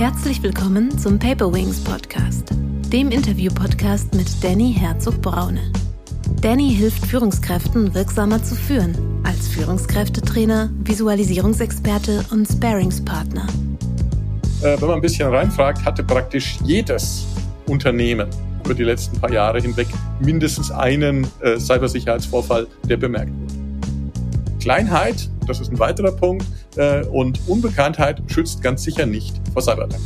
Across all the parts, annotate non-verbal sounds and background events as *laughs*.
Herzlich willkommen zum Paper Wings Podcast, dem Interview-Podcast mit Danny Herzog-Braune. Danny hilft Führungskräften wirksamer zu führen, als Führungskräftetrainer, Visualisierungsexperte und Sparingspartner. Äh, wenn man ein bisschen reinfragt, hatte praktisch jedes Unternehmen über die letzten paar Jahre hinweg mindestens einen äh, Cybersicherheitsvorfall, der bemerkt wurde. Kleinheit, das ist ein weiterer Punkt, äh, und Unbekanntheit schützt ganz sicher nicht vor Cyberattacken.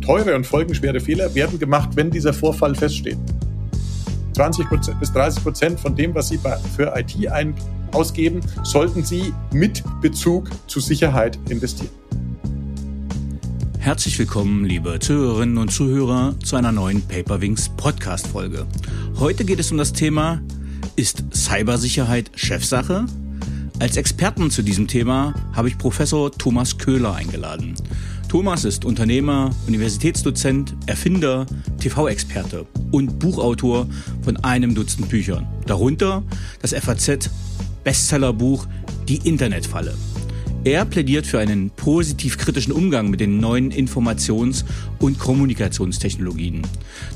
Teure und folgenschwere Fehler werden gemacht, wenn dieser Vorfall feststeht. 20 bis 30 Prozent von dem, was Sie für IT ein ausgeben, sollten Sie mit Bezug zu Sicherheit investieren. Herzlich willkommen, liebe Zuhörerinnen und Zuhörer, zu einer neuen Paperwings Podcast Folge. Heute geht es um das Thema, ist Cybersicherheit Chefsache? Als Experten zu diesem Thema habe ich Professor Thomas Köhler eingeladen. Thomas ist Unternehmer, Universitätsdozent, Erfinder, TV-Experte und Buchautor von einem Dutzend Büchern. Darunter das FAZ Bestsellerbuch Die Internetfalle. Er plädiert für einen positiv-kritischen Umgang mit den neuen Informations- und Kommunikationstechnologien.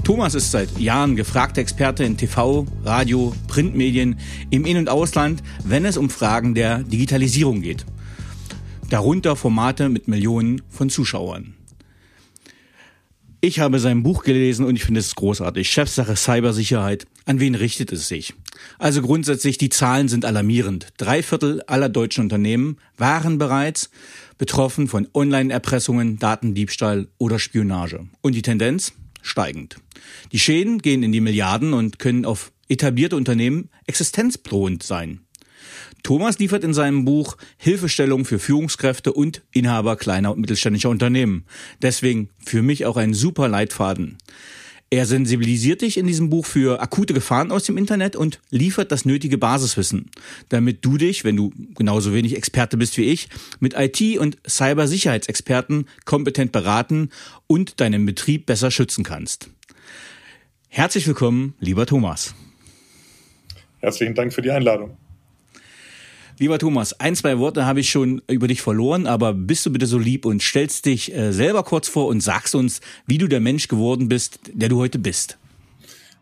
Thomas ist seit Jahren gefragter Experte in TV, Radio, Printmedien im In- und Ausland, wenn es um Fragen der Digitalisierung geht. Darunter Formate mit Millionen von Zuschauern. Ich habe sein Buch gelesen und ich finde es großartig. Chefsache Cybersicherheit. An wen richtet es sich? Also grundsätzlich, die Zahlen sind alarmierend. Drei Viertel aller deutschen Unternehmen waren bereits betroffen von Online-Erpressungen, Datendiebstahl oder Spionage. Und die Tendenz? Steigend. Die Schäden gehen in die Milliarden und können auf etablierte Unternehmen existenzbedrohend sein. Thomas liefert in seinem Buch Hilfestellung für Führungskräfte und Inhaber kleiner und mittelständischer Unternehmen. Deswegen für mich auch ein super Leitfaden. Er sensibilisiert dich in diesem Buch für akute Gefahren aus dem Internet und liefert das nötige Basiswissen, damit du dich, wenn du genauso wenig Experte bist wie ich, mit IT- und Cybersicherheitsexperten kompetent beraten und deinen Betrieb besser schützen kannst. Herzlich willkommen, lieber Thomas. Herzlichen Dank für die Einladung. Lieber Thomas, ein, zwei Worte habe ich schon über dich verloren, aber bist du bitte so lieb und stellst dich äh, selber kurz vor und sagst uns, wie du der Mensch geworden bist, der du heute bist.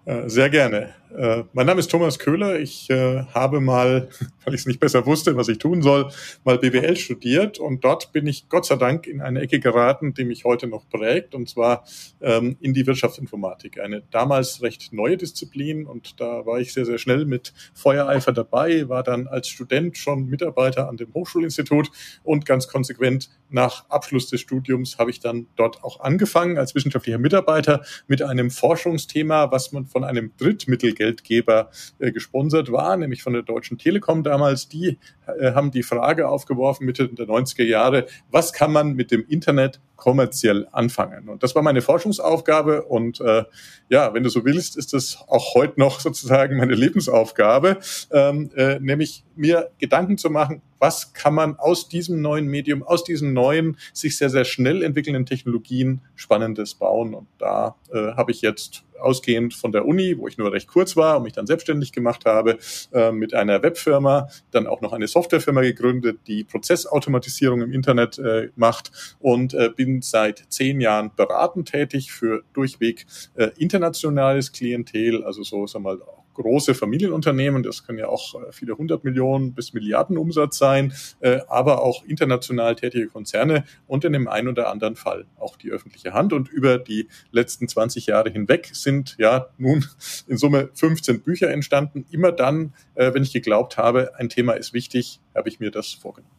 Äh, sehr gerne. Äh, mein Name ist Thomas Köhler. Ich äh, habe mal, weil ich es nicht besser wusste, was ich tun soll, mal BWL studiert und dort bin ich Gott sei Dank in eine Ecke geraten, die mich heute noch prägt und zwar ähm, in die Wirtschaftsinformatik. Eine damals recht neue Disziplin und da war ich sehr, sehr schnell mit Feuereifer dabei, war dann als Student schon Mitarbeiter an dem Hochschulinstitut und ganz konsequent nach Abschluss des Studiums habe ich dann dort auch angefangen als wissenschaftlicher Mitarbeiter mit einem Forschungsthema, was man von einem Drittmittelgeld Geldgeber äh, gesponsert war, nämlich von der Deutschen Telekom damals. Die äh, haben die Frage aufgeworfen Mitte der 90er Jahre, was kann man mit dem Internet kommerziell anfangen? Und das war meine Forschungsaufgabe und äh, ja, wenn du so willst, ist das auch heute noch sozusagen meine Lebensaufgabe, ähm, äh, nämlich mir Gedanken zu machen, was kann man aus diesem neuen Medium, aus diesen neuen, sich sehr, sehr schnell entwickelnden Technologien Spannendes bauen. Und da äh, habe ich jetzt ausgehend von der Uni, wo ich nur recht kurz war und mich dann selbstständig gemacht habe, äh, mit einer Webfirma, dann auch noch eine Softwarefirma gegründet, die Prozessautomatisierung im Internet äh, macht und äh, bin seit zehn Jahren beratend tätig für durchweg äh, internationales Klientel, also so, sag mal, große Familienunternehmen, das können ja auch äh, viele hundert Millionen bis Milliarden Umsatz sein, äh, aber auch international tätige Konzerne und in dem einen oder anderen Fall auch die öffentliche Hand. Und über die letzten 20 Jahre hinweg sind ja nun in Summe 15 Bücher entstanden. Immer dann, äh, wenn ich geglaubt habe, ein Thema ist wichtig, habe ich mir das vorgenommen.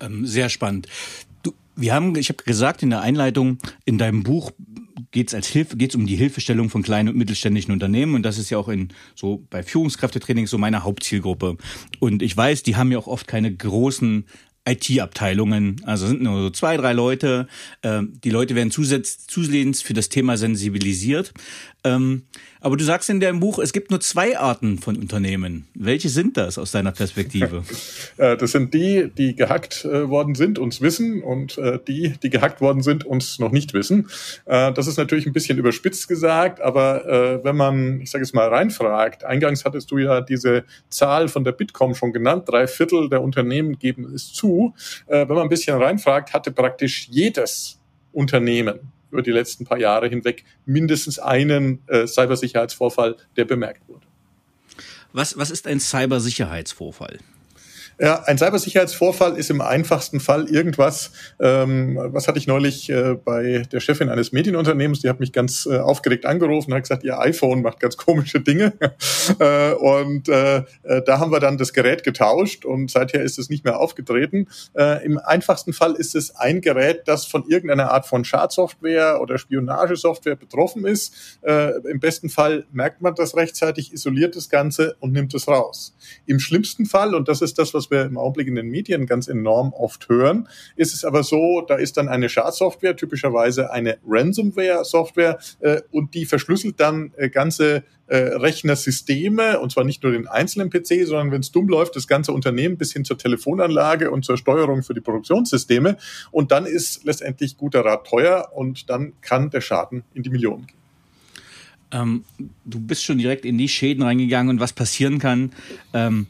Ähm, sehr spannend. Du, wir haben, ich habe gesagt in der Einleitung, in deinem Buch geht es als Hilfe, geht um die Hilfestellung von kleinen und mittelständischen Unternehmen und das ist ja auch in so bei Führungskräftetraining so meine Hauptzielgruppe. Und ich weiß, die haben ja auch oft keine großen IT-Abteilungen, also sind nur so zwei, drei Leute. Ähm, die Leute werden zusatz, zusehends für das Thema sensibilisiert. Ähm, aber du sagst in deinem Buch, es gibt nur zwei Arten von Unternehmen. Welche sind das aus deiner Perspektive? *laughs* Äh, das sind die, die gehackt äh, worden sind, uns wissen und äh, die, die gehackt worden sind, uns noch nicht wissen. Das ist natürlich ein bisschen überspitzt gesagt, aber wenn man, ich sage es mal, reinfragt, eingangs hattest du ja diese Zahl von der Bitkom schon genannt, drei Viertel der Unternehmen geben es zu. Wenn man ein bisschen reinfragt, hatte praktisch jedes Unternehmen über die letzten paar Jahre hinweg mindestens einen äh, Cybersicherheitsvorfall, der bemerkt wurde. Was, was ist ein Cybersicherheitsvorfall? Ja, ein Cybersicherheitsvorfall ist im einfachsten Fall irgendwas, ähm, was hatte ich neulich äh, bei der Chefin eines Medienunternehmens, die hat mich ganz äh, aufgeregt angerufen und hat gesagt, ihr iPhone macht ganz *laughs* komische Dinge. äh, und äh, äh, da haben wir dann das Gerät getauscht und seither ist es nicht mehr aufgetreten. Äh, Im einfachsten Fall ist es ein Gerät, das von irgendeiner Art von Schadsoftware oder Spionagesoftware betroffen ist. Äh, Im besten Fall merkt man das rechtzeitig, isoliert das Ganze und nimmt es raus. Im schlimmsten Fall, und das ist das, was was wir im Augenblick in den Medien ganz enorm oft hören, ist es aber so, da ist dann eine Schadsoftware, typischerweise eine Ransomware-Software, äh, und die verschlüsselt dann äh, ganze äh, Rechnersysteme, und zwar nicht nur den einzelnen PC, sondern wenn es dumm läuft, das ganze Unternehmen bis hin zur Telefonanlage und zur Steuerung für die Produktionssysteme. Und dann ist letztendlich guter Rat teuer und dann kann der Schaden in die Millionen gehen. Ähm, du bist schon direkt in die Schäden reingegangen und was passieren kann. Ähm,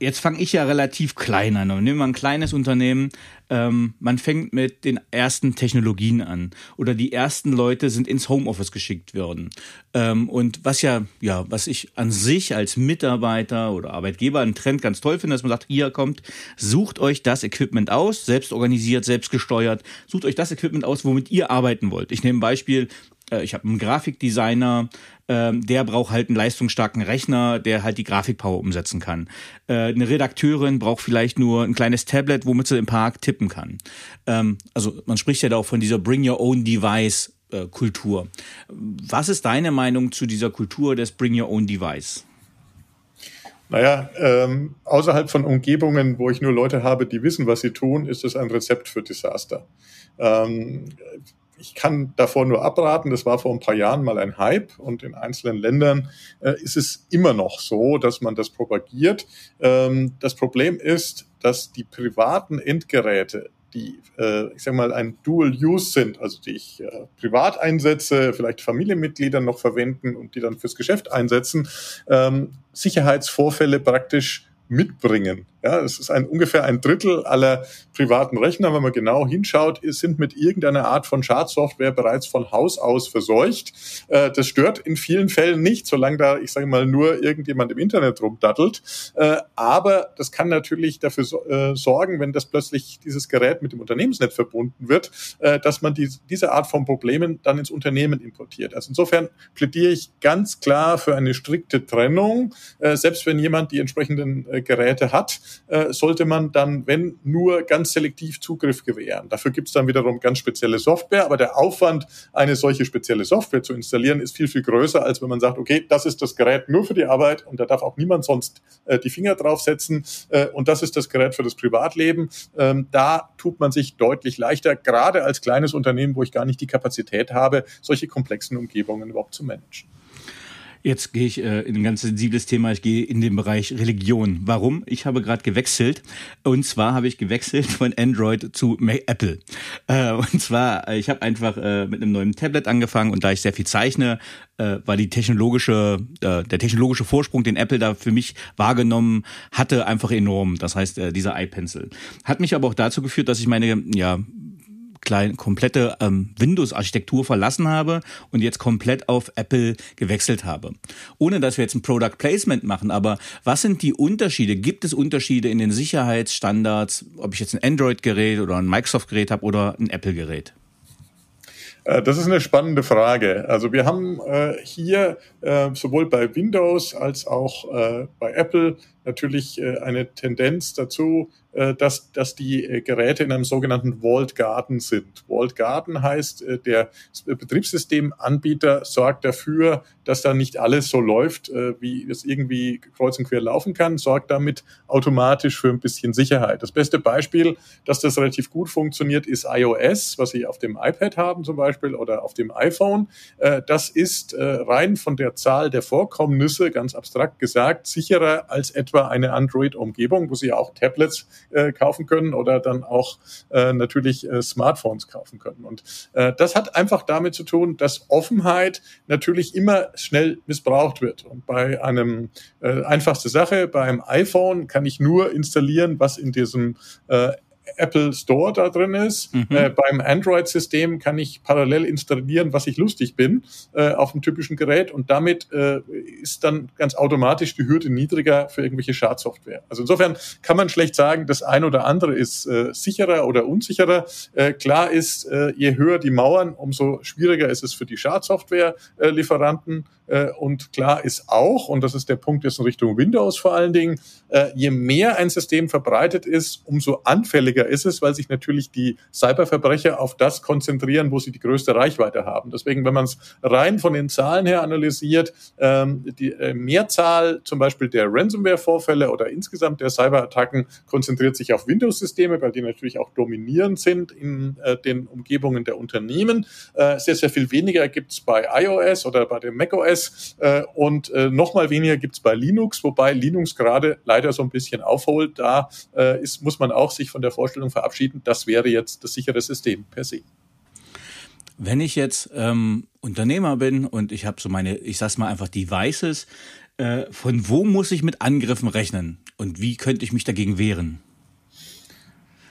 jetzt fange ich ja relativ klein an. nehmen wir ein kleines Unternehmen. Ähm, man fängt mit den ersten Technologien an oder die ersten Leute sind ins Homeoffice geschickt worden. Ähm, und was ja, ja, was ich an sich als Mitarbeiter oder Arbeitgeber einen Trend ganz toll finde, dass man sagt, hier kommt, sucht euch das Equipment aus, selbst organisiert, selbst gesteuert, sucht euch das Equipment aus, womit ihr arbeiten wollt. Ich nehme ein Beispiel, äh, ich habe einen Grafikdesigner, ähm, der braucht halt einen leistungsstarken Rechner, der halt die Grafikpower umsetzen kann. Äh, eine Redakteurin braucht vielleicht nur ein kleines Tablet, womit sie im Park tippen kann. Ähm, also man spricht ja da auch von dieser Bring Your Own Device äh, Kultur. Was ist deine Meinung zu dieser Kultur des Bring Your Own Device? Naja, ähm, außerhalb von Umgebungen, wo ich nur Leute habe, die wissen, was sie tun, ist es ein Rezept für Desaster. Ähm, ich kann davor nur abraten. Das war vor ein paar Jahren mal ein Hype und in einzelnen Ländern äh, ist es immer noch so, dass man das propagiert. Ähm, das Problem ist, dass die privaten Endgeräte die, äh, ich sag mal, ein Dual Use sind, also die ich äh, privat einsetze, vielleicht Familienmitglieder noch verwenden und die dann fürs Geschäft einsetzen, ähm, Sicherheitsvorfälle praktisch mitbringen. Ja, es ist ein, ungefähr ein Drittel aller privaten Rechner, wenn man genau hinschaut, sind mit irgendeiner Art von Schadsoftware bereits von Haus aus verseucht. Äh, das stört in vielen Fällen nicht, solange da, ich sage mal, nur irgendjemand im Internet rumdattelt. Äh, aber das kann natürlich dafür äh, sorgen, wenn das plötzlich dieses Gerät mit dem Unternehmensnetz verbunden wird, dass man die, diese Art von Problemen dann ins Unternehmen importiert. Also insofern plädiere ich ganz klar für eine strikte Trennung, selbst wenn jemand die entsprechenden Geräte hat äh, sollte man dann, wenn nur ganz selektiv Zugriff gewähren. Dafür gibt es dann wiederum ganz spezielle Software, aber der Aufwand, eine solche spezielle Software zu installieren, ist viel, viel größer, als wenn man sagt, okay, das ist das Gerät nur für die Arbeit und da darf auch niemand sonst äh, die Finger draufsetzen äh, und das ist das Gerät für das Privatleben. Ähm, da tut man sich deutlich leichter, gerade als kleines Unternehmen, wo ich gar nicht die Kapazität habe, solche komplexen Umgebungen überhaupt zu managen. Jetzt gehe ich äh, in ein ganz sensibles Thema. Ich gehe in den Bereich Religion. Warum? Ich habe gerade gewechselt. Und zwar habe ich gewechselt *laughs* von Android zu Apple. Äh, und zwar, äh, ich habe einfach äh, mit einem neuen Tablet angefangen und da ich sehr viel zeichne, äh, war die technologische, äh, der technologische Vorsprung, den Apple da für mich wahrgenommen hatte, einfach enorm. Das heißt, äh, dieser iPencil. Hat mich aber auch dazu geführt, dass ich meine, ja, kleine, komplette ähm, Windows-Architektur verlassen habe und jetzt komplett auf Apple gewechselt habe. Ohne dass wir jetzt ein Product Placement machen, aber was sind die Unterschiede? Gibt es Unterschiede in den Sicherheitsstandards, ob ich jetzt ein Android-Gerät oder ein Microsoft-Gerät habe oder ein Apple-Gerät? Äh, das ist eine spannende Frage. Also wir haben äh, hier äh, sowohl bei Windows als auch äh, bei Apple natürlich äh, eine Tendenz dazu, äh, dass, dass die äh, Geräte in einem sogenannten Walled Garden sind. Walled Garden heißt, der Betriebssystemanbieter sorgt dafür, dass da nicht alles so läuft, wie es irgendwie kreuz und quer laufen kann, sorgt damit automatisch für ein bisschen Sicherheit. Das beste Beispiel, dass das relativ gut funktioniert, ist iOS, was Sie auf dem iPad haben zum Beispiel oder auf dem iPhone. Das ist rein von der Zahl der Vorkommnisse, ganz abstrakt gesagt, sicherer als etwa eine Android-Umgebung, wo Sie auch Tablets äh, kaufen können oder dann auch äh, natürlich äh, Smartphones kaufen können. Und äh, das hat einfach damit zu tun, dass Offenheit natürlich immer schnell missbraucht wird. Und bei einem äh, einfachste Sache, beim iPhone kann ich nur installieren, was in diesem äh, Apple Store da drin ist. Mhm. Äh, beim Android-System kann ich parallel installieren, was ich lustig bin, äh, auf dem typischen Gerät und damit äh, ist dann ganz automatisch die Hürde niedriger für irgendwelche Schadsoftware. Also insofern kann man schlecht sagen, das ein oder andere ist äh, sicherer oder unsicherer. Äh, klar ist, äh, je höher die Mauern, umso schwieriger ist es für die Schadsoftware-Lieferanten. Äh, und klar ist auch, und das ist der Punkt jetzt in Richtung Windows vor allen Dingen, äh, je mehr ein System verbreitet ist, umso anfälliger ist es, weil sich natürlich die Cyberverbrecher auf das konzentrieren, wo sie die größte Reichweite haben. Deswegen, wenn man es rein von den Zahlen her analysiert, ähm, die äh, Mehrzahl zum Beispiel der Ransomware-Vorfälle oder insgesamt der Cyberattacken konzentriert sich auf Windows-Systeme, weil die natürlich auch dominierend sind in den Umgebungen der Unternehmen. sehr, sehr viel weniger gibt es bei iOS oder bei dem macOS macOS äh, und äh, noch mal weniger gibt's bei Linux, wobei Linux gerade leider so ein bisschen aufholt. Da äh, ist, muss man auch sich von der Vorstellung verabschieden, das wäre jetzt das sichere System per se. Wenn ich jetzt ähm, Unternehmer bin und ich habe so meine, ich sag's mal einfach Devices, äh, von wo muss ich mit Angriffen rechnen und wie könnte ich mich dagegen wehren?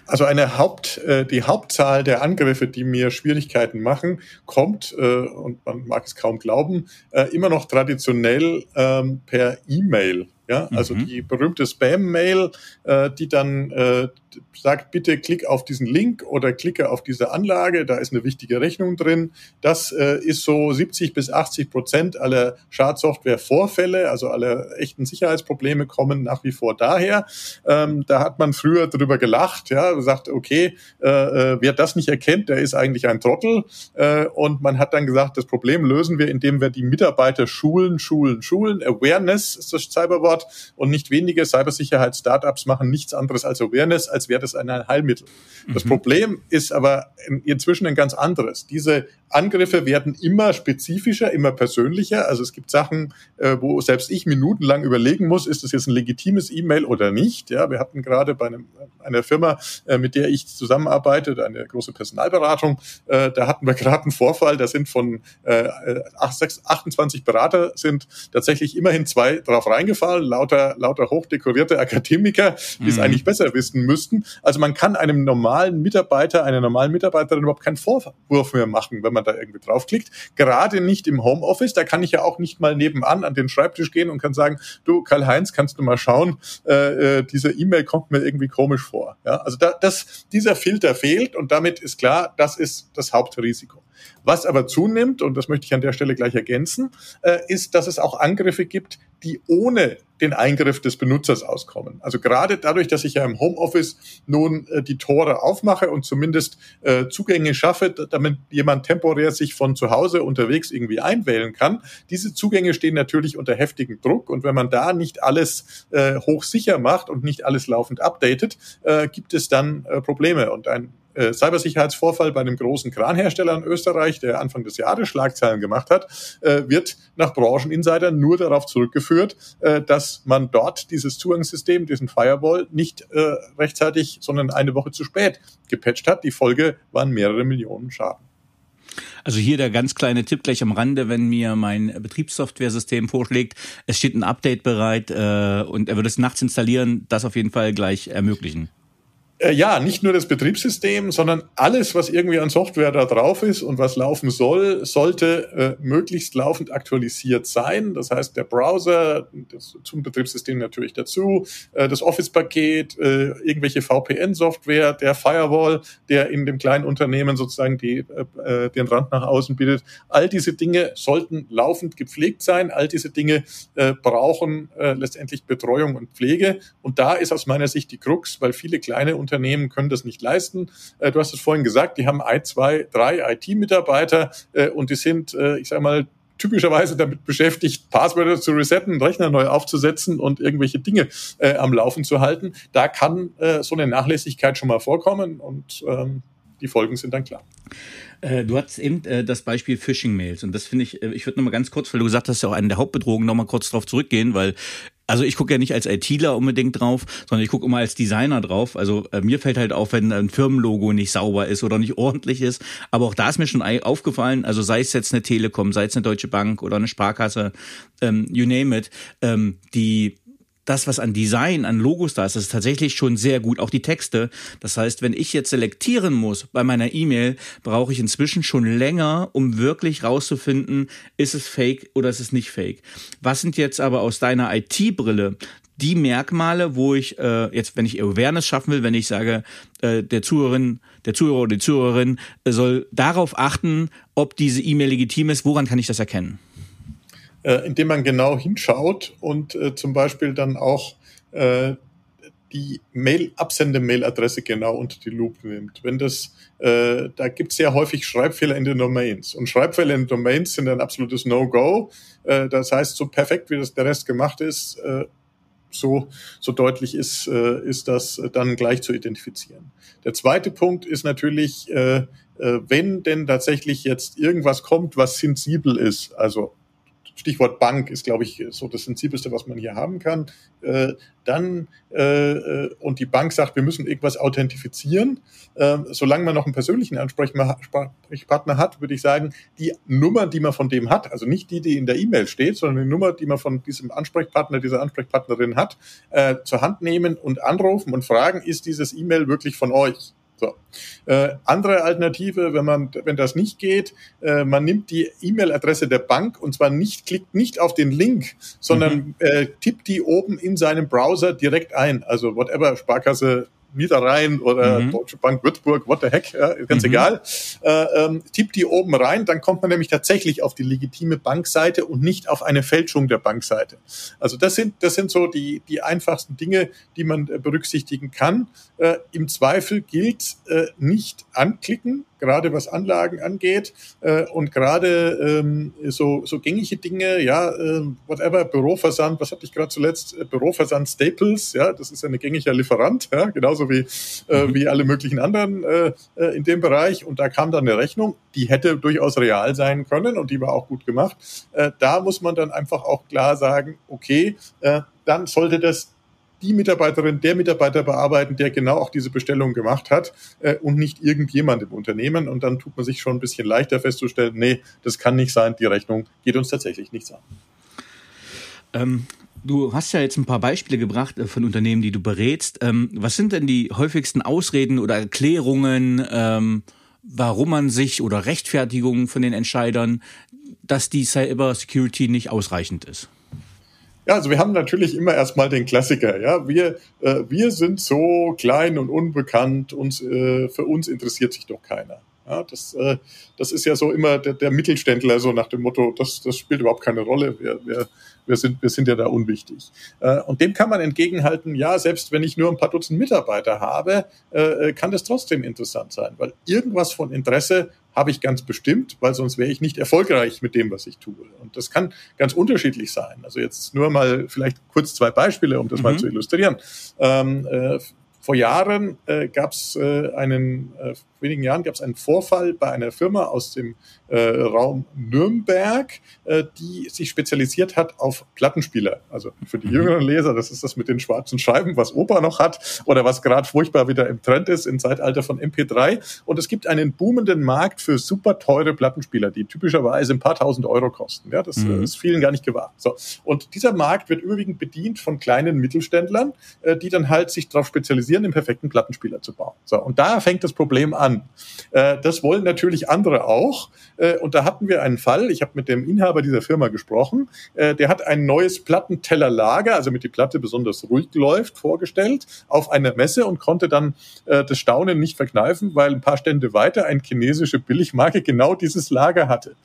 Also eine Haupt, äh, die Hauptzahl der Angriffe, die mir Schwierigkeiten machen, kommt, äh, und man mag es kaum glauben, äh, immer noch traditionell ähm, per E-Mail. Ja, also mhm. die berühmte Spam-Mail, äh, die dann äh, sagt, bitte klick auf diesen Link oder klicke auf diese Anlage, da ist eine wichtige Rechnung drin. Das äh, ist so 70 bis 80 Prozent aller Schadsoftware-Vorfälle, also alle echten Sicherheitsprobleme kommen nach wie vor daher. Ähm, da hat man früher drüber gelacht, ja, sagt, okay, äh, äh, wer das nicht erkennt, der ist eigentlich ein Trottel. Äh, und man hat dann gesagt, das Problem lösen wir, indem wir die Mitarbeiter schulen, schulen, schulen. Awareness ist das Cyberwort und nicht wenige Cybersicherheits-Startups machen nichts anderes als Awareness, als wäre das ein Heilmittel. Das mhm. Problem ist aber inzwischen ein ganz anderes. Diese Angriffe werden immer spezifischer, immer persönlicher. Also es gibt Sachen, äh, wo selbst ich minutenlang überlegen muss, ist das jetzt ein legitimes E-Mail oder nicht. Ja, wir hatten gerade bei einem, einer Firma, äh, mit der ich zusammenarbeite, eine große Personalberatung, äh, da hatten wir *laughs* gerade einen Vorfall, da sind von 28 Berater sind tatsächlich immerhin zwei drauf reingefallen, lauter, lauter hochdekorierte Akademiker, die mhm. es eigentlich besser wissen müssten. Also man kann einem normalen Mitarbeiter, einer normalen Mitarbeiterin überhaupt keinen Vorwurf mehr machen, wenn man da irgendwie draufklickt. Gerade nicht im Homeoffice, da kann ich ja auch nicht mal nebenan an den Schreibtisch gehen und kann sagen, du Karl-Heinz, kannst du mal schauen, äh, äh diese E-Mail kommt mir irgendwie komisch vor. Ja, also da, das, dieser Filter fehlt und damit ist klar, das ist das Hauptrisiko. Was aber zunimmt, und das möchte ich an der Stelle gleich ergänzen, äh, ist, dass es auch Angriffe gibt, die ohne den Eingriff des Benutzers auskommen. Also gerade dadurch, dass ich ja im Homeoffice nun äh, die Tore aufmache und zumindest äh, Zugänge schaffe, damit jemand temporär sich von zu Hause unterwegs irgendwie einwählen kann. Diese Zugänge stehen natürlich unter heftigem Druck und wenn man da nicht alles äh, hochsicher macht und nicht alles laufend updatet, äh, gibt es dann äh, Probleme. Und ein äh, Cybersicherheitsvorfall bei einem großen Kranhersteller in Österreich, der Anfang des Jahres Schlagzeilen gemacht hat, äh, wird nach Brancheninsidern nur darauf zurückgeführt, äh, dass man dort dieses Zugangssystem, diesen Firewall, nicht äh, rechtzeitig, sondern eine Woche zu spät gepatcht hat. Die Folge waren mehrere Millionen Schaden. Also hier der ganz kleine Tipp gleich am Rande, wenn mir mein Betriebssoftware-System vorschlägt, es steht ein Update bereit äh, und er würde es nachts installieren, das auf jeden Fall gleich ermöglichen. Äh, ja, nicht nur das Betriebssystem, sondern alles, was irgendwie an Software da drauf ist und was laufen soll, sollte äh, möglichst laufend aktualisiert sein. Das heißt, der Browser, das, zum Betriebssystem natürlich dazu, äh, das Office-Paket, äh, irgendwelche VPN-Software, der Firewall, der in dem kleinen Unternehmen sozusagen die, äh, äh, den Rand nach außen bietet. All diese Dinge sollten laufend gepflegt sein. All diese Dinge brauchen letztendlich Betreuung und Pflege. Und da ist aus meiner Sicht die Krux, weil viele kleine Unternehmen können das nicht leisten. Äh, du hast es vorhin gesagt, die haben ein, zwei, drei IT-Mitarbeiter äh, und die sind, äh, ich sage mal, typischerweise damit beschäftigt, Passwörter zu resetten, Rechner neu aufzusetzen und irgendwelche Dinge am Laufen zu halten. Da kann so eine Nachlässigkeit schon mal vorkommen und ähm, die Folgen sind dann klar. Du hattest eben das Beispiel Phishing-Mails und das finde ich, ich würde nochmal ganz kurz, weil du gesagt hast, ja auch eine der Hauptbedrohungen, nochmal kurz drauf zurückgehen, weil also ich gucke ja nicht als ITler unbedingt drauf, sondern ich gucke immer als Designer drauf. Also äh, mir fällt halt auf, wenn ein Firmenlogo nicht sauber ist oder nicht ordentlich ist. Aber auch da ist mir schon aufgefallen, also sei es jetzt eine Telekom, sei es eine Deutsche Bank oder eine Sparkasse, ähm, you name it, ähm, die das, was an Design, an Logos da ist, ist tatsächlich schon sehr gut. Auch die Texte. Das heißt, wenn ich jetzt selektieren muss bei meiner E-Mail, brauche ich inzwischen schon länger, um wirklich rauszufinden, ist es fake oder ist es nicht fake. Was sind jetzt aber aus deiner IT-Brille die Merkmale, wo ich äh, jetzt, wenn ich Awareness schaffen will, wenn ich sage, äh, der Zuhörerin, der Zuhörer oder die Zuhörerin soll darauf achten, ob diese E-Mail legitim ist, woran kann ich das erkennen? Äh, indem man genau hinschaut und äh, zum Beispiel dann auch äh, die Mail, Absende-Mail-Adresse genau unter die Lupe nimmt. Wenn das, äh, da gibt es sehr häufig Schreibfehler in den Domains. Und Schreibfehler in den Domains sind ein absolutes No-Go. Äh, das heißt, so perfekt wie das der Rest gemacht ist, äh, so, so deutlich ist, äh, ist das dann gleich zu identifizieren. Der zweite Punkt ist natürlich, äh, wenn denn tatsächlich jetzt irgendwas kommt, was sensibel ist, also Stichwort Bank ist, glaube ich, so das Sensibelste, was man hier haben kann. Äh, dann äh, äh, und die Bank sagt, wir müssen irgendwas authentifizieren. Äh, solange man noch einen persönlichen Ansprechpartner hat, würde ich sagen, die Nummer, die man von dem hat, also nicht die, die in der E-Mail steht, sondern die Nummer, die man von diesem Ansprechpartner, dieser Ansprechpartnerin hat, äh, zur Hand nehmen und anrufen und fragen, ist dieses E-Mail wirklich von euch? So. Äh, andere Alternative, wenn man, wenn das nicht geht, äh, man nimmt die E-Mail-Adresse der Bank und zwar nicht, klickt nicht auf den Link, sondern mhm. äh, tippt die oben in seinem Browser direkt ein. Also whatever, Sparkasse Niederrhein oder mhm. Deutsche Bank Würzburg, what the heck, ja, ganz mhm. egal, äh, ähm, tippt die oben rein, dann kommt man nämlich tatsächlich auf die legitime Bankseite und nicht auf eine Fälschung der Bankseite. Also das sind, das sind so die, die einfachsten Dinge, die man äh, berücksichtigen kann. Äh, Im Zweifel gilt äh, nicht anklicken, gerade was Anlagen angeht äh, und gerade ähm, so, so gängige Dinge, ja, äh, whatever, Büroversand, was hatte ich gerade zuletzt? Äh, Büroversand Staples, ja, das ist ein gängiger Lieferant, ja, genauso wie, äh, mhm. wie alle möglichen anderen äh, äh, in dem Bereich. Und da kam dann eine Rechnung, die hätte durchaus real sein können und die war auch gut gemacht. Äh, da muss man dann einfach auch klar sagen, okay, äh, dann sollte das die Mitarbeiterin, der Mitarbeiter bearbeiten, der genau auch diese Bestellung gemacht hat äh, und nicht irgendjemand im Unternehmen. Und dann tut man sich schon ein bisschen leichter festzustellen, nee, das kann nicht sein, die Rechnung geht uns tatsächlich nichts an. Ähm, du hast ja jetzt ein paar Beispiele gebracht äh, von Unternehmen, die du berätst. Ähm, was sind denn die häufigsten Ausreden oder Erklärungen, ähm, warum man sich oder Rechtfertigungen von den Entscheidern, dass die Cyber Security nicht ausreichend ist? Ja, also wir haben natürlich immer erstmal den Klassiker. Ja, wir, äh, wir sind so klein und unbekannt, uns, äh, für uns interessiert sich doch keiner. Ja, das, äh, das ist ja so immer der, der Mittelständler, so nach dem Motto, das, das spielt überhaupt keine Rolle. Wir, wir, wir sind, wir sind ja da unwichtig. Äh, und dem kann man entgegenhalten, ja, selbst wenn ich nur ein paar Dutzend Mitarbeiter habe, äh, kann das trotzdem interessant sein, weil irgendwas von Interesse habe ich ganz bestimmt, weil sonst wäre ich nicht erfolgreich mit dem, was ich tue. Und das kann ganz unterschiedlich sein. Also jetzt nur mal vielleicht kurz zwei Beispiele, um das mhm. mal zu illustrieren. Ähm, äh, vor Jahren äh, gab es äh, einen äh, wenigen Jahren gab es einen Vorfall bei einer Firma aus dem äh, Raum Nürnberg, äh, die sich spezialisiert hat auf Plattenspieler. Also für die mhm. jüngeren Leser, das ist das mit den schwarzen Scheiben, was Opa noch hat oder was gerade furchtbar wieder im Trend ist im Zeitalter von MP3. Und es gibt einen boomenden Markt für super teure Plattenspieler, die typischerweise ein paar tausend Euro kosten. Ja, das mhm. ist vielen gar nicht gewahr. So. Und dieser Markt wird überwiegend bedient von kleinen Mittelständlern, äh, die dann halt sich darauf spezialisieren, den perfekten Plattenspieler zu bauen. So. Und da fängt das Problem an. Äh, das wollen natürlich andere auch. Äh, und da hatten wir einen Fall, ich habe mit dem Inhaber dieser Firma gesprochen, äh, der hat ein neues Plattentellerlager, also mit die Platte besonders ruhig läuft, vorgestellt auf einer Messe und konnte dann das Staunen nicht verkneifen, weil ein paar Stände weiter eine chinesische Billigmarke genau dieses Lager hatte.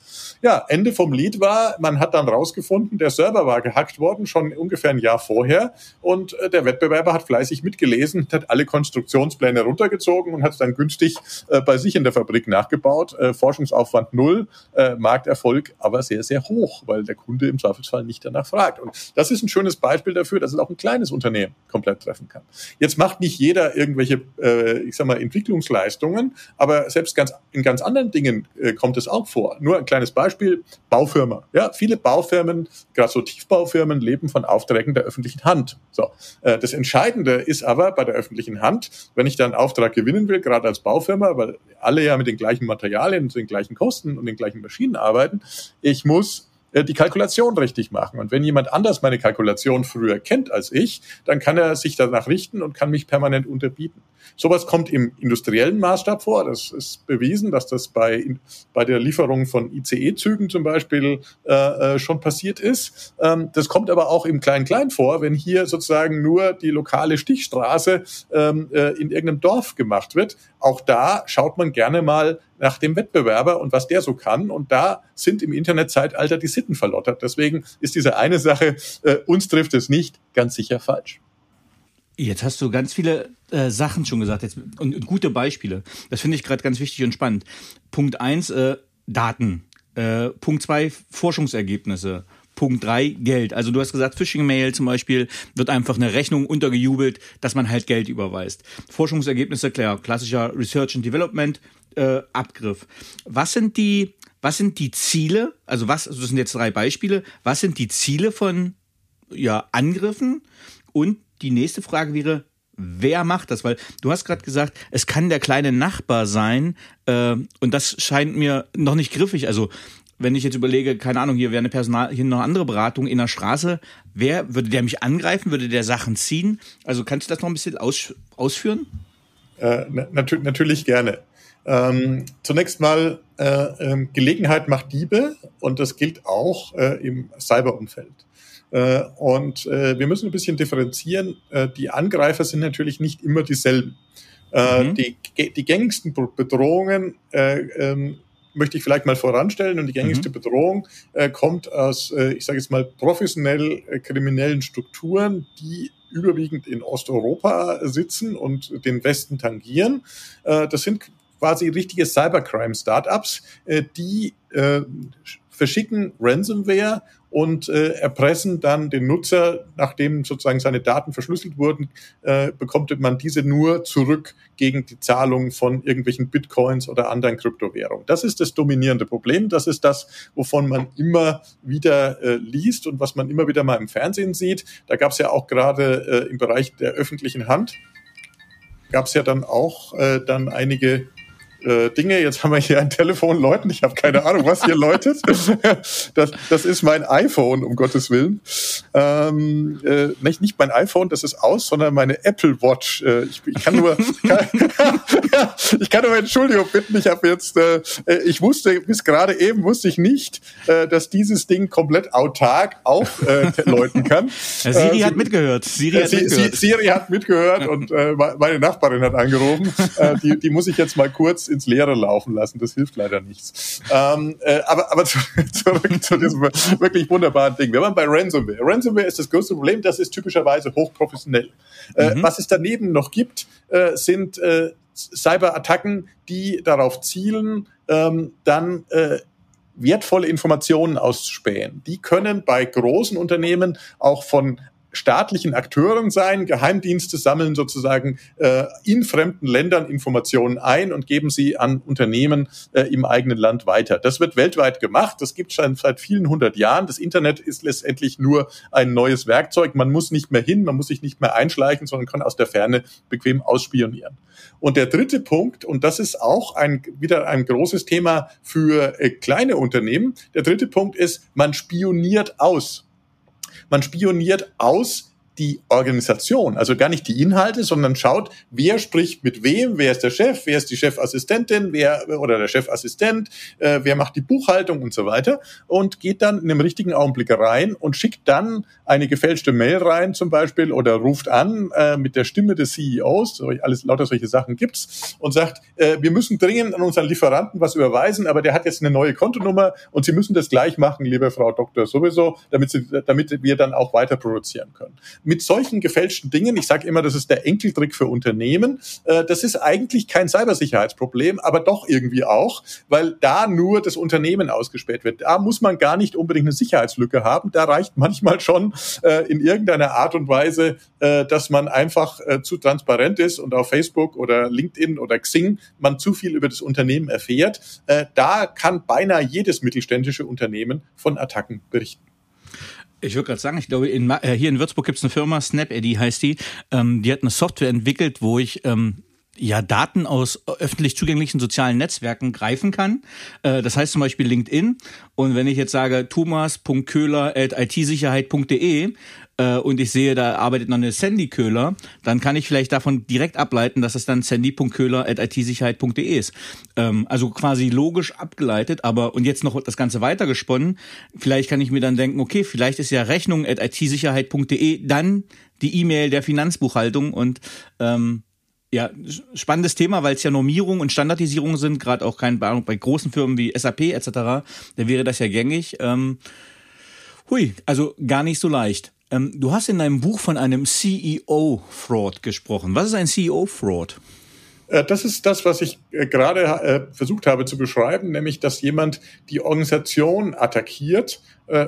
Ja, Ende vom Lied war, man hat dann rausgefunden, der Server war gehackt worden, schon ungefähr ein Jahr vorher und der Wettbewerber hat fleißig mitgelesen, hat alle Konstruktionspläne runtergezogen und hat dann günstig äh, bei sich in der Fabrik nachgebaut. Äh, Forschungsaufwand null äh, Markterfolg aber sehr, sehr hoch, weil der Kunde im Zweifelsfall nicht danach fragt. Und das ist ein schönes Beispiel dafür, dass es auch ein kleines Unternehmen komplett treffen kann. Jetzt macht nicht jeder irgendwelche, äh, ich sag mal, Entwicklungsleistungen, aber selbst ganz, in ganz anderen Dingen äh, kommt es auch vor. Nur ein kleines Beispiel, Baufirma. Ja, viele Baufirmen, gerade so Tiefbaufirmen, leben von Aufträgen der öffentlichen Hand. So, äh, das Entscheidende ist aber bei der öffentlichen Hand, wenn ich da einen Auftrag gewinnen will, gerade als Baufirma, weil alle ja mit den gleichen Materialien, den gleichen Kosten und den gleichen Maschinen arbeiten. Ich muss äh, die Kalkulation richtig machen. Und wenn jemand anders meine Kalkulation früher kennt als ich, dann kann er sich danach richten und kann mich permanent unterbieten. Sowas kommt im industriellen Maßstab vor. Das ist bewiesen, dass das bei, bei der Lieferung von ICE-Zügen zum Beispiel äh, äh, schon passiert ist. Ähm, das kommt aber auch im Klein-Klein vor, wenn hier sozusagen nur die lokale Stichstraße ähm, äh, in irgendeinem Dorf gemacht wird. Auch da schaut man gerne mal nach dem Wettbewerber und was der so kann. Und da sind im Internetzeitalter die Sitten verlottert. Deswegen ist diese eine Sache, äh, uns trifft es nicht, ganz sicher falsch. Jetzt hast du ganz viele äh, Sachen schon gesagt jetzt, und, und gute Beispiele. Das finde ich gerade ganz wichtig und spannend. Punkt eins äh, Daten. Äh, Punkt zwei Forschungsergebnisse. Punkt drei Geld. Also du hast gesagt, Phishing-Mail zum Beispiel wird einfach eine Rechnung untergejubelt, dass man halt Geld überweist. Forschungsergebnisse, klar, klassischer Research and Development äh, Abgriff. Was sind die, was sind die Ziele? Also was, also das sind jetzt drei Beispiele. Was sind die Ziele von ja, Angriffen? Und die nächste Frage wäre, wer macht das? Weil du hast gerade gesagt, es kann der kleine Nachbar sein äh, und das scheint mir noch nicht griffig. Also wenn ich jetzt überlege, keine Ahnung, hier wäre eine Personal, hier noch eine andere Beratung in der Straße, wer würde der mich angreifen, würde der Sachen ziehen? Also kannst du das noch ein bisschen aus, ausführen? Äh, nat natürlich gerne. Ähm, zunächst mal, äh, äh, Gelegenheit macht Diebe und das gilt auch äh, im Cyberumfeld. Äh, und äh, wir müssen ein bisschen differenzieren. Äh, die Angreifer sind natürlich nicht immer dieselben. Mhm. die, die gängigsten Bedrohungen äh, ähm, möchte ich vielleicht mal voranstellen. Und die gängigste mhm. Bedrohung äh, kommt aus, äh, ich sage jetzt mal, professionell äh, kriminellen Strukturen, die überwiegend in Osteuropa sitzen und den Westen tangieren. Äh, das sind quasi richtige Cybercrime-Startups, äh, die äh, verschicken Ransomware und äh, erpressen dann den Nutzer, nachdem sozusagen seine Daten verschlüsselt wurden, äh, bekommt man diese nur zurück gegen die Zahlung von irgendwelchen Bitcoins oder anderen Kryptowährungen. Das ist das dominierende Problem. Das ist das, wovon man immer wieder äh, liest und was man immer wieder mal im Fernsehen sieht. Da gab es ja auch gerade äh, im Bereich der öffentlichen Hand gab es ja dann auch äh, dann einige äh, Dinge. Jetzt haben wir hier ein Telefon läuten. Ich habe keine Ahnung, was hier läutet. *laughs* Das, das ist mein iPhone, um Gottes Willen. Ähm, äh, nicht, nicht mein iPhone, das ist aus, sondern meine Apple Watch. Äh, ich, ich kann nur, *laughs* kann, *laughs* ich kann nur Entschuldigung bitten. Ich habe jetzt, äh, ich wusste bis gerade eben wusste ich nicht, äh, dass dieses Ding komplett autark aufläuten äh, kann. Ja, Siri äh, hat mitgehört. Siri hat mitgehört. Siri hat mitgehört und äh, meine Nachbarin hat angerufen. Äh, die, die muss ich jetzt mal kurz ins Leere laufen lassen. Das hilft leider nichts. Ähm, äh, aber aber *laughs* zu, zurück zu diesem wirklich wunderbaren Ding. Wenn man bei Ransomware, Ransomware ist das größte Problem, das ist typischerweise hochprofessionell. Äh, mhm. Was es daneben noch gibt, äh, sind äh, Cyberattacken, die darauf zielen, ähm, dann äh, wertvolle Informationen auszuspähen. Die können bei großen Unternehmen auch von staatlichen Akteuren sein. Geheimdienste sammeln sozusagen äh, in fremden Ländern Informationen ein und geben sie an Unternehmen äh, im eigenen Land weiter. Das wird weltweit gemacht. Das gibt es schon seit vielen hundert Jahren. Das Internet ist letztendlich nur ein neues Werkzeug. Man muss nicht mehr hin, man muss sich nicht mehr einschleichen, sondern kann aus der Ferne bequem ausspionieren. Und der dritte Punkt, und das ist auch ein, wieder ein großes Thema für äh, kleine Unternehmen, der dritte Punkt ist, man spioniert aus. Man spioniert aus die Organisation, also gar nicht die Inhalte, sondern schaut, wer spricht mit wem, wer ist der Chef, wer ist die Chefassistentin, wer oder der Chefassistent, äh, wer macht die Buchhaltung und so weiter und geht dann in einem richtigen Augenblick rein und schickt dann eine gefälschte Mail rein zum Beispiel oder ruft an äh, mit der Stimme des CEOs, alles lauter solche Sachen gibt's und sagt, äh, wir müssen dringend an unseren Lieferanten was überweisen, aber der hat jetzt eine neue Kontonummer und Sie müssen das gleich machen, liebe Frau Doktor sowieso, damit, Sie, damit wir dann auch weiter produzieren können mit solchen gefälschten Dingen, ich sage immer, das ist der Enkeltrick für Unternehmen, äh, das ist eigentlich kein Cybersicherheitsproblem, aber doch irgendwie auch, weil da nur das Unternehmen ausgespäht wird. Da muss man gar nicht unbedingt eine Sicherheitslücke haben. Da reicht manchmal schon äh, in irgendeiner Art und Weise, äh, dass man einfach äh, zu transparent ist und auf Facebook oder LinkedIn oder Xing man zu viel über das Unternehmen erfährt. Äh, da kann beinahe jedes mittelständische Unternehmen von Attacken berichten. Ich würde gerade sagen, ich glaube, in, äh, hier in Würzburg gibt es eine Firma, SnapEddy heißt die, ähm, die hat eine Software entwickelt, wo ich ähm, ja Daten aus öffentlich zugänglichen sozialen Netzwerken greifen kann. Äh, das heißt zum Beispiel LinkedIn. Und wenn ich jetzt sage thomas.köhler.itsicherheit.de äh, und ich sehe, da arbeitet noch eine Sandy Köhler, dann kann ich vielleicht davon direkt ableiten, dass es dann sandy.köhler.itsicherheit.de ist. Ähm, also quasi logisch abgeleitet, aber und jetzt noch das Ganze weitergesponnen. Vielleicht kann ich mir dann denken, okay, vielleicht ist ja Rechnung.itsicherheit.de dann die E-Mail der Finanzbuchhaltung und ähm, ja, spannendes Thema, weil es ja Normierung und Standardisierung sind, gerade auch kein bei großen Firmen wie SAP etc. Da wäre das ja gängig. Ähm, hui, also gar nicht so leicht. Ähm, du hast in deinem Buch von einem CEO-Fraud gesprochen. Was ist ein CEO-Fraud? Äh, das ist das, was ich äh, gerade äh, versucht habe zu beschreiben, nämlich dass jemand die Organisation attackiert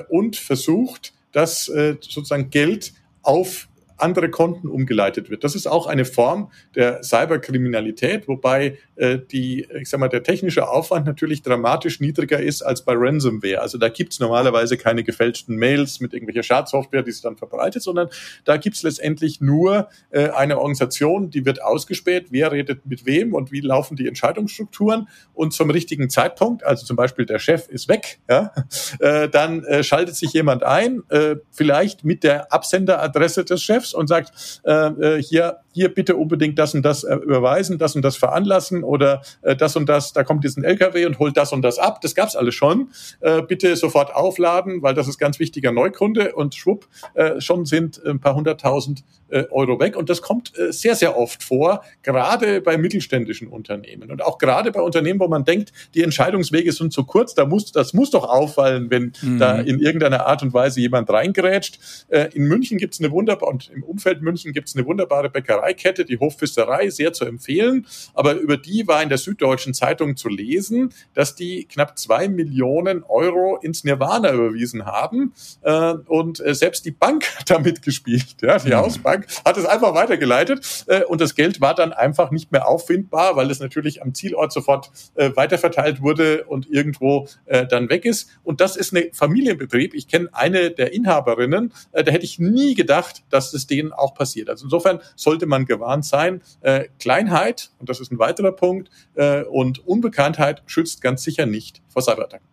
und versucht, dass sozusagen Geld auf andere Konten umgeleitet wird. Das ist auch eine Form der Cyberkriminalität, wobei äh, die, ich sag mal, der technische Aufwand natürlich dramatisch niedriger ist als bei Ransomware. Also da gibt's normalerweise keine gefälschten Mails mit irgendwelcher Schadsoftware, die sich dann verbreitet, sondern da gibt's letztendlich nur äh, eine Organisation, die wird ausgespäht, wer redet mit wem und wie laufen die Entscheidungsstrukturen und zum richtigen Zeitpunkt, also zum Beispiel der Chef ist weg, ja, äh, dann äh, schaltet sich jemand ein, äh, vielleicht mit der Absenderadresse des Chefs Chefs und sagt, äh, äh, hier, hier bitte unbedingt das und das äh, überweisen, das und das veranlassen oder äh, das und das, da kommt jetzt ein LKW und holt das und das ab. Das gab's alles schon. Äh, bitte sofort aufladen, weil das ist ganz wichtiger Neukunde und schwupp, äh, schon sind ein paar hunderttausend äh, Euro weg. Und das kommt äh, sehr, sehr oft vor, gerade bei mittelständischen Unternehmen und auch gerade bei Unternehmen, wo man denkt, die Entscheidungswege sind zu kurz, da muss, das muss doch auffallen, wenn mhm. da in irgendeiner Art und Weise jemand reingrätscht. Äh, in München gibt's eine wunderbare, und im Umfeld München gibt's eine wunderbare Bäckereikette, die Hofpfisterei, sehr zu empfehlen. Aber über die war in der Süddeutschen Zeitung zu lesen, dass die knapp zwei Millionen Euro ins Nirvana überwiesen haben. Äh, und äh, selbst die Bank *laughs* hat damit gespielt, ja, die mhm. Hausbank hat es einfach weitergeleitet. Äh, und das Geld war dann einfach nicht mehr auffindbar, weil es natürlich am Zielort sofort äh, weiterverteilt wurde und irgendwo äh, dann weg ist. Und das ist ein Familienbetrieb. Ich kenne eine der Inhaberinnen, äh, da hätte ich nie gedacht, dass es denen auch passiert. Also insofern sollte man gewarnt sein. Äh, Kleinheit, und das ist ein weiterer Punkt, äh, und Unbekanntheit schützt ganz sicher nicht vor Cyberattacken.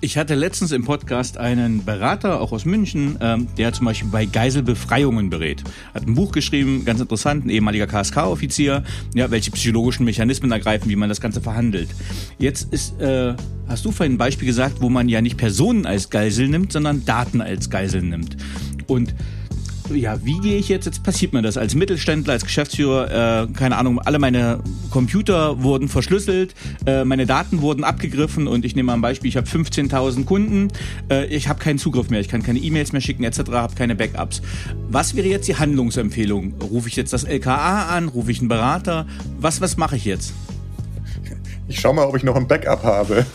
Ich hatte letztens im Podcast einen Berater, auch aus München, ähm, der zum Beispiel bei Geiselbefreiungen berät. Hat ein Buch geschrieben, ganz interessant, ein ehemaliger KSK-Offizier, ja, welche psychologischen Mechanismen ergreifen, wie man das Ganze verhandelt. Jetzt ist, äh, hast du vorhin ein Beispiel gesagt, wo man ja nicht Personen als Geisel nimmt, sondern Daten als Geisel nimmt. Und ja, wie gehe ich jetzt? Jetzt passiert mir das als Mittelständler, als Geschäftsführer, äh, keine Ahnung, alle meine Computer wurden verschlüsselt, äh, meine Daten wurden abgegriffen und ich nehme mal ein Beispiel, ich habe 15.000 Kunden, äh, ich habe keinen Zugriff mehr, ich kann keine E-Mails mehr schicken etc., habe keine Backups. Was wäre jetzt die Handlungsempfehlung? Rufe ich jetzt das LKA an, rufe ich einen Berater? Was, was mache ich jetzt? ich schau mal, ob ich noch ein Backup habe.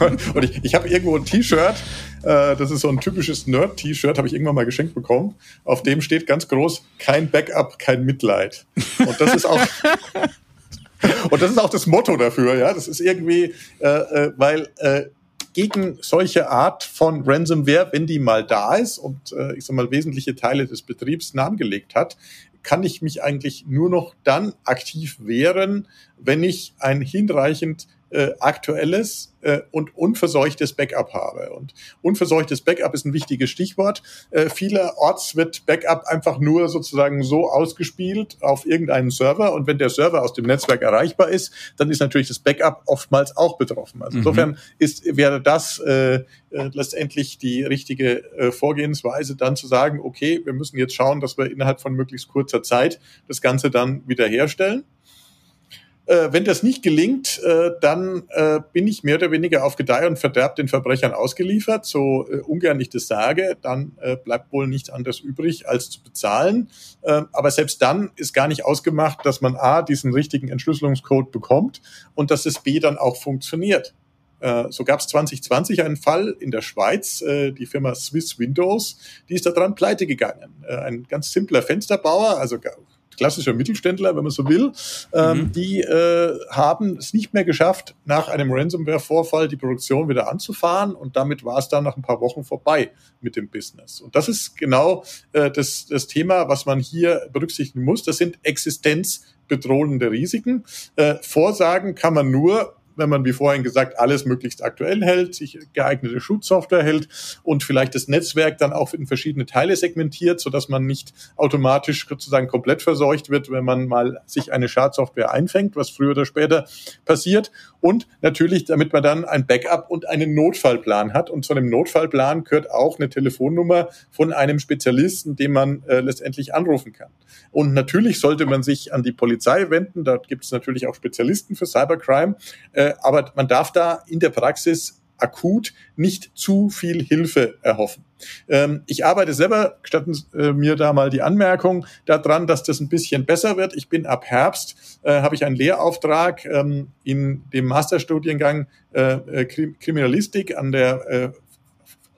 *laughs* und ich, ich habe irgendwo ein T-Shirt, äh, das ist so ein typisches Nerd-T-Shirt, habe ich irgendwann mal geschenkt bekommen. Auf dem steht ganz groß, kein Backup, kein Mitleid. Und das ist auch... *laughs* Und das ist auch das Motto dafür, ja. Das ist irgendwie, äh, äh, weil äh, gegen solche Art von Ransomware, wenn die mal da ist und äh, ich sag mal wesentliche Teile des Betriebs lahmgelegt hat, kann ich mich eigentlich nur noch dann aktiv wehren, wenn ich ein hinreichend äh, aktuelles äh, und unverseuchtes Backup habe. Und unverseuchtes Backup ist ein wichtiges Stichwort. Äh, vielerorts wird Backup einfach nur sozusagen so ausgespielt auf irgendeinen Server und wenn der Server aus dem Netzwerk erreichbar ist, dann ist natürlich das Backup oftmals auch betroffen. Also mhm. insofern ist, wäre das äh, äh, letztendlich die richtige äh, Vorgehensweise, dann zu sagen, okay, wir müssen jetzt schauen, dass wir innerhalb von möglichst kurzer Zeit das Ganze dann wiederherstellen. Äh, wenn das nicht gelingt, äh, dann äh, bin ich mehr oder weniger auf Gedeih und Verderb den Verbrechern ausgeliefert. So äh, ungern ich das sage, dann äh, bleibt wohl nichts anderes übrig, als zu bezahlen. Äh, aber selbst dann ist gar nicht ausgemacht, dass man A, diesen richtigen Entschlüsselungscode bekommt und dass es B dann auch funktioniert. Äh, so gab es 2020 einen Fall in der Schweiz, die Firma Swiss Windows, die ist daran pleite gegangen. Ein ganz simpler Fensterbauer, also klassischer Mittelständler, wenn man so will, ähm, mhm. die äh, haben es nicht mehr geschafft, nach einem Ransomware-Vorfall die Produktion wieder anzufahren und damit war es dann nach ein paar Wochen vorbei mit dem Business. Und das ist genau äh, das, das Thema, was man hier berücksichtigen muss. Das sind existenzbedrohende Risiken. Äh, Vorsagen kann man nur, wenn man, wie vorhin gesagt, alles möglichst aktuell hält, sich geeignete Schutzsoftware hält und vielleicht das Netzwerk dann auch in verschiedene Teile segmentiert, so dass man nicht automatisch sozusagen komplett verseucht wird, wenn man mal sich eine Schadsoftware einfängt, was früher oder später passiert. Und natürlich, damit man dann ein Backup und einen Notfallplan hat. Und zu einem Notfallplan gehört auch eine Telefonnummer von einem Spezialisten, den man äh, letztendlich anrufen kann. Und natürlich sollte man sich an die Polizei wenden. Dort gibt es natürlich auch Spezialisten für Cybercrime. Äh, aber man darf da in der Praxis akut nicht zu viel Hilfe erhoffen. Ähm, ich arbeite selber, gestatten äh, mir da mal die Anmerkung daran, dass das ein bisschen besser wird. Ich bin ab Herbst, äh, habe ich einen Lehrauftrag ähm, in dem Masterstudiengang äh, äh Kriminalistik an der äh,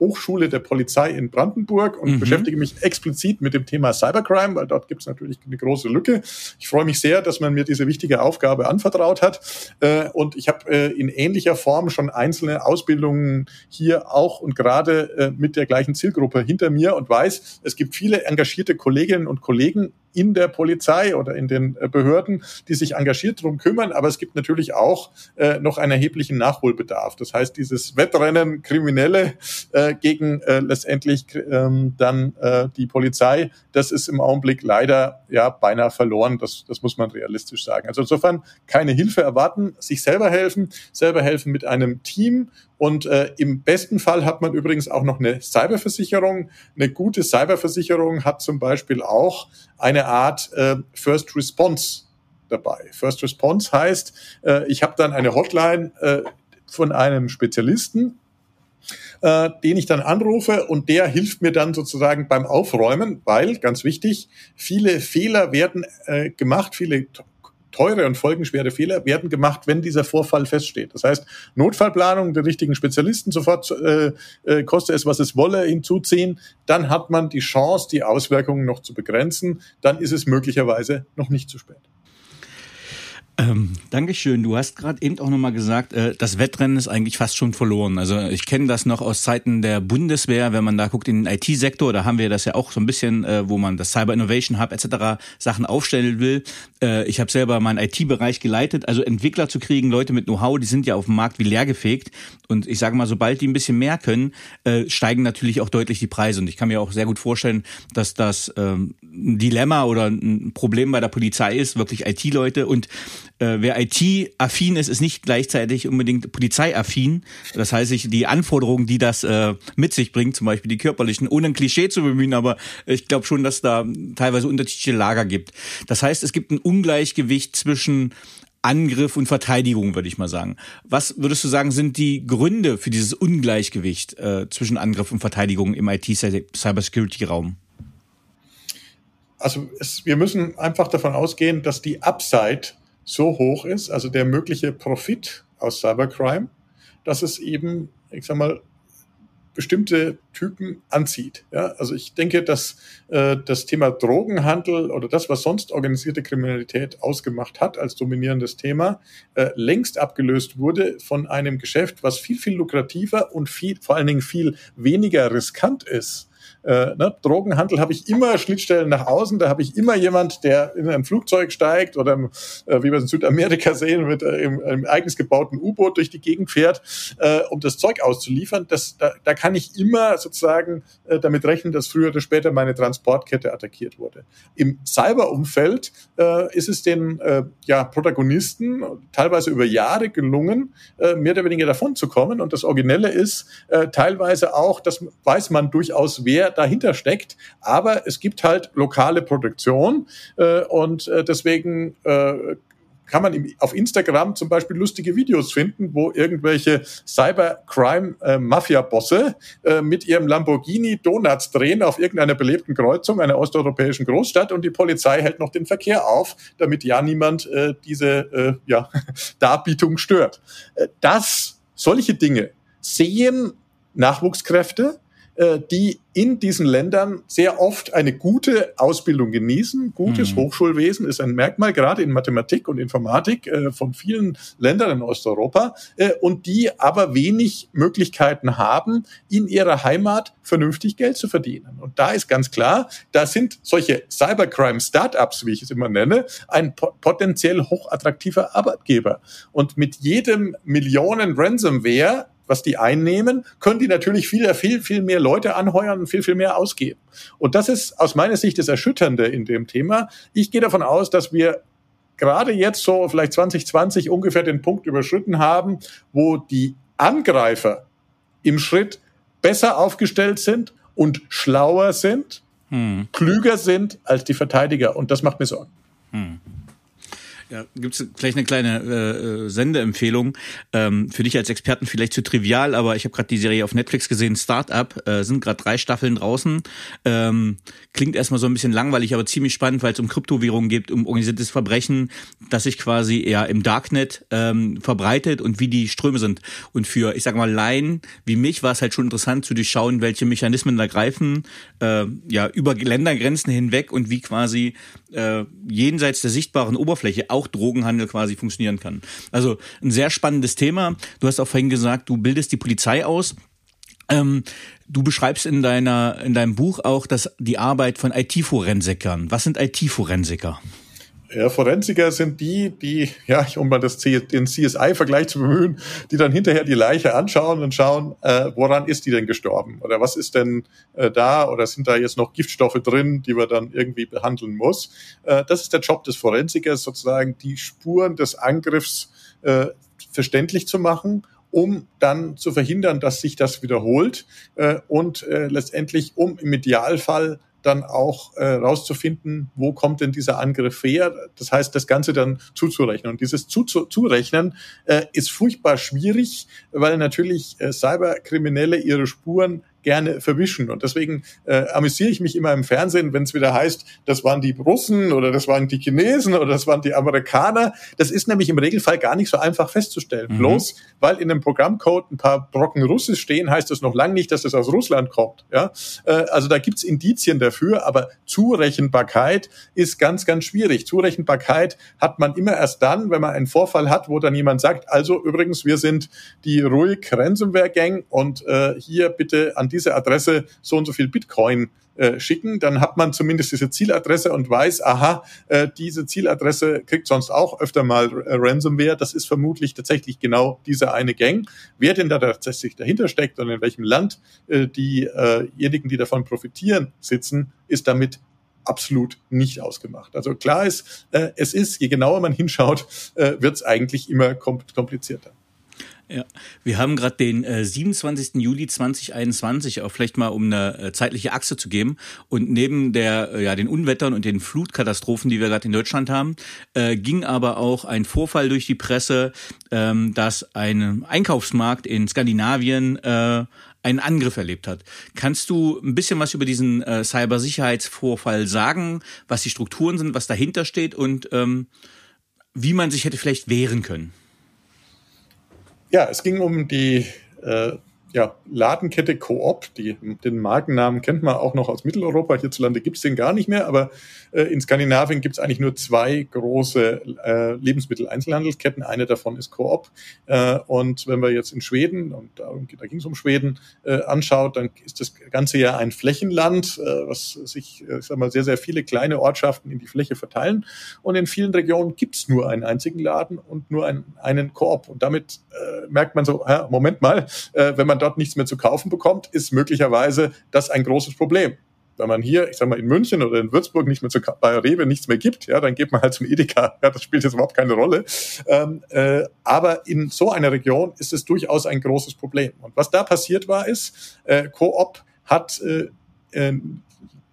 Hochschule der Polizei in Brandenburg und mhm. beschäftige mich explizit mit dem Thema Cybercrime, weil dort gibt es natürlich eine große Lücke. Ich freue mich sehr, dass man mir diese wichtige Aufgabe anvertraut hat. Äh, und ich habe äh, in ähnlicher Form schon einzelne Ausbildungen hier auch und gerade äh, mit der gleichen Zielgruppe hinter mir und weiß, es gibt viele engagierte Kolleginnen und Kollegen in der Polizei oder in den äh, Behörden, die sich engagiert drum kümmern. Aber es gibt natürlich auch äh, noch einen erheblichen Nachholbedarf. Das heißt, dieses Wettrennen Kriminelle äh, gegen äh, letztendlich ähm, dann äh, die Polizei, das ist im Augenblick leider ja beinahe verloren. Das, das muss man realistisch sagen. Also insofern keine Hilfe erwarten, sich selber helfen, selber helfen mit einem Team und äh, im besten Fall hat man übrigens auch noch eine Cyberversicherung. Eine gute Cyberversicherung hat zum Beispiel auch eine Art äh, First Response dabei. First Response heißt, äh, ich habe dann eine Hotline äh, von einem Spezialisten, äh, den ich dann anrufe und der hilft mir dann sozusagen beim Aufräumen, weil, ganz wichtig, viele Fehler werden äh, gemacht, viele teure und folgenschwere Fehler werden gemacht, wenn dieser Vorfall feststeht. Das heißt, Notfallplanung, den richtigen Spezialisten sofort, äh, äh, koste es, was es wolle, hinzuziehen, dann hat man die Chance, die Auswirkungen noch zu begrenzen, dann ist es möglicherweise noch nicht zu spät. Ähm, Dankeschön. Du hast gerade eben auch nochmal gesagt, äh, das Wettrennen ist eigentlich fast schon verloren. Also ich kenne das noch aus Zeiten der Bundeswehr, wenn man da guckt in den IT-Sektor, da haben wir das ja auch so ein bisschen, äh, wo man das Cyber Innovation Hub etc. Sachen aufstellen will. Äh, ich habe selber meinen IT-Bereich geleitet, also Entwickler zu kriegen, Leute mit Know-how, die sind ja auf dem Markt wie leergefegt. Und ich sage mal, sobald die ein bisschen mehr können, äh, steigen natürlich auch deutlich die Preise. Und ich kann mir auch sehr gut vorstellen, dass das ähm, ein Dilemma oder ein Problem bei der Polizei ist, wirklich IT-Leute und äh, wer IT-affin ist, ist nicht gleichzeitig unbedingt polizeiaffin. Das heißt, ich, die Anforderungen, die das äh, mit sich bringt, zum Beispiel die körperlichen, ohne ein Klischee zu bemühen, aber ich glaube schon, dass da teilweise unterschiedliche Lager gibt. Das heißt, es gibt ein Ungleichgewicht zwischen Angriff und Verteidigung, würde ich mal sagen. Was würdest du sagen, sind die Gründe für dieses Ungleichgewicht äh, zwischen Angriff und Verteidigung im IT-Cybersecurity-Raum? Also es, wir müssen einfach davon ausgehen, dass die Upside so hoch ist, also der mögliche Profit aus Cybercrime, dass es eben, ich sag mal, bestimmte Typen anzieht. Ja, also ich denke, dass äh, das Thema Drogenhandel oder das, was sonst organisierte Kriminalität ausgemacht hat als dominierendes Thema, äh, längst abgelöst wurde von einem Geschäft, was viel, viel lukrativer und viel, vor allen Dingen viel weniger riskant ist äh, ne, Drogenhandel habe ich immer Schnittstellen nach außen, da habe ich immer jemand, der in ein Flugzeug steigt oder äh, wie wir es in Südamerika *laughs* sehen, mit äh, im, einem eigens gebauten U-Boot durch die Gegend fährt, äh, um das Zeug auszuliefern. Das, da, da kann ich immer sozusagen äh, damit rechnen, dass früher oder später meine Transportkette attackiert wurde. Im Cyberumfeld äh, ist es den äh, ja, Protagonisten teilweise über Jahre gelungen, äh, mehr oder weniger davon zu kommen. Und das Originelle ist äh, teilweise auch, das weiß man durchaus, wer dahinter steckt. Aber es gibt halt lokale Produktion äh, und äh, deswegen äh, kann man auf Instagram zum Beispiel lustige Videos finden, wo irgendwelche Cybercrime-Mafia-Bosse äh, mit ihrem Lamborghini Donuts drehen auf irgendeiner belebten Kreuzung einer osteuropäischen Großstadt und die Polizei hält noch den Verkehr auf, damit ja niemand äh, diese äh, ja, *laughs* Darbietung stört. Das, solche Dinge sehen Nachwuchskräfte, die in diesen Ländern sehr oft eine gute Ausbildung genießen. Gutes mhm. Hochschulwesen ist ein Merkmal, gerade in Mathematik und Informatik äh, von vielen Ländern in Osteuropa, äh, und die aber wenig Möglichkeiten haben, in ihrer Heimat vernünftig Geld zu verdienen. Und da ist ganz klar, da sind solche Cybercrime-Startups, wie ich es immer nenne, ein potenziell hochattraktiver Arbeitgeber. Und mit jedem Millionen Ransomware was die einnehmen, können die natürlich viel, viel, viel mehr Leute anheuern und viel, viel mehr ausgeben. Und das ist aus meiner Sicht das Erschütternde in dem Thema. Ich gehe davon aus, dass wir gerade jetzt so vielleicht 2020 ungefähr den Punkt überschritten haben, wo die Angreifer im Schritt besser aufgestellt sind und schlauer sind, hm. klüger sind als die Verteidiger. Und das macht mir Sorgen. Hm. Ja, gibt es vielleicht eine kleine äh, äh, Sendeempfehlung ähm, für dich als Experten vielleicht zu trivial, aber ich habe gerade die Serie auf Netflix gesehen, Startup, äh, sind gerade drei Staffeln draußen. Ähm, klingt erstmal so ein bisschen langweilig, aber ziemlich spannend, weil es um Kryptowährungen geht, um organisiertes Verbrechen, das sich quasi eher im Darknet ähm, verbreitet und wie die Ströme sind. Und für, ich sag mal, Laien wie mich war es halt schon interessant zu durchschauen, welche Mechanismen da greifen, äh, ja, über Ländergrenzen hinweg und wie quasi äh, jenseits der sichtbaren Oberfläche auch Drogenhandel quasi funktionieren kann. Also ein sehr spannendes Thema. Du hast auch vorhin gesagt, du bildest die Polizei aus. Ähm, du beschreibst in deiner in deinem Buch auch dass die Arbeit von IT-Forensikern. Was sind IT-Forensiker? Ja, Forensiker sind die, die, ja, um mal das, den CSI-Vergleich zu bemühen, die dann hinterher die Leiche anschauen und schauen, äh, woran ist die denn gestorben? Oder was ist denn äh, da? Oder sind da jetzt noch Giftstoffe drin, die man dann irgendwie behandeln muss? Äh, das ist der Job des Forensikers, sozusagen die Spuren des Angriffs äh, verständlich zu machen um dann zu verhindern, dass sich das wiederholt äh, und äh, letztendlich, um im Idealfall dann auch äh, rauszufinden, wo kommt denn dieser Angriff her. Das heißt, das Ganze dann zuzurechnen. Und dieses Zuzurechnen äh, ist furchtbar schwierig, weil natürlich äh, Cyberkriminelle ihre Spuren gerne verwischen. Und deswegen äh, amüsiere ich mich immer im Fernsehen, wenn es wieder heißt, das waren die Russen oder das waren die Chinesen oder das waren die Amerikaner. Das ist nämlich im Regelfall gar nicht so einfach festzustellen. Mhm. Bloß weil in dem Programmcode ein paar Brocken Russisch stehen, heißt das noch lange nicht, dass das aus Russland kommt. Ja? Äh, also da gibt's Indizien dafür, aber Zurechenbarkeit ist ganz, ganz schwierig. Zurechenbarkeit hat man immer erst dann, wenn man einen Vorfall hat, wo dann jemand sagt, also übrigens, wir sind die ruhig Ransomware Gang und äh, hier bitte an diese Adresse so und so viel Bitcoin äh, schicken, dann hat man zumindest diese Zieladresse und weiß, aha, äh, diese Zieladresse kriegt sonst auch öfter mal äh, Ransomware. Das ist vermutlich tatsächlich genau diese eine Gang. Wer denn da tatsächlich dahinter steckt und in welchem Land äh, diejenigen, die davon profitieren, sitzen, ist damit absolut nicht ausgemacht. Also klar ist, äh, es ist, je genauer man hinschaut, äh, wird es eigentlich immer komplizierter. Ja, wir haben gerade den äh, 27. Juli 2021, auch vielleicht mal um eine äh, zeitliche Achse zu geben. Und neben der, äh, ja, den Unwettern und den Flutkatastrophen, die wir gerade in Deutschland haben, äh, ging aber auch ein Vorfall durch die Presse, ähm, dass ein Einkaufsmarkt in Skandinavien äh, einen Angriff erlebt hat. Kannst du ein bisschen was über diesen äh, Cybersicherheitsvorfall sagen, was die Strukturen sind, was dahinter steht und ähm, wie man sich hätte vielleicht wehren können. Ja, es ging um die äh, ja, Ladenkette Coop, die, den Markennamen kennt man auch noch aus Mitteleuropa. Hierzulande gibt's den gar nicht mehr, aber äh, in Skandinavien gibt's eigentlich nur zwei große äh, Lebensmitteleinzelhandelsketten. Eine davon ist Coop. Äh, und wenn wir jetzt in Schweden, und da, da ging es um Schweden, äh, anschaut, dann ist das Ganze ja ein Flächenland, äh, was sich, äh, ich sag mal, sehr, sehr viele kleine Ortschaften in die Fläche verteilen. Und in vielen Regionen gibt's nur einen einzigen Laden und nur einen, einen Coop. Und damit äh, merkt man so, Moment mal, äh, wenn man dort nichts mehr zu kaufen bekommt, ist möglicherweise das ein großes Problem. Wenn man hier, ich sag mal, in München oder in Würzburg nicht mehr zu, bei Rewe nichts mehr gibt, ja, dann geht man halt zum Edeka. Ja, das spielt jetzt überhaupt keine Rolle. Ähm, äh, aber in so einer Region ist es durchaus ein großes Problem. Und was da passiert war, ist, äh, Coop hat äh, äh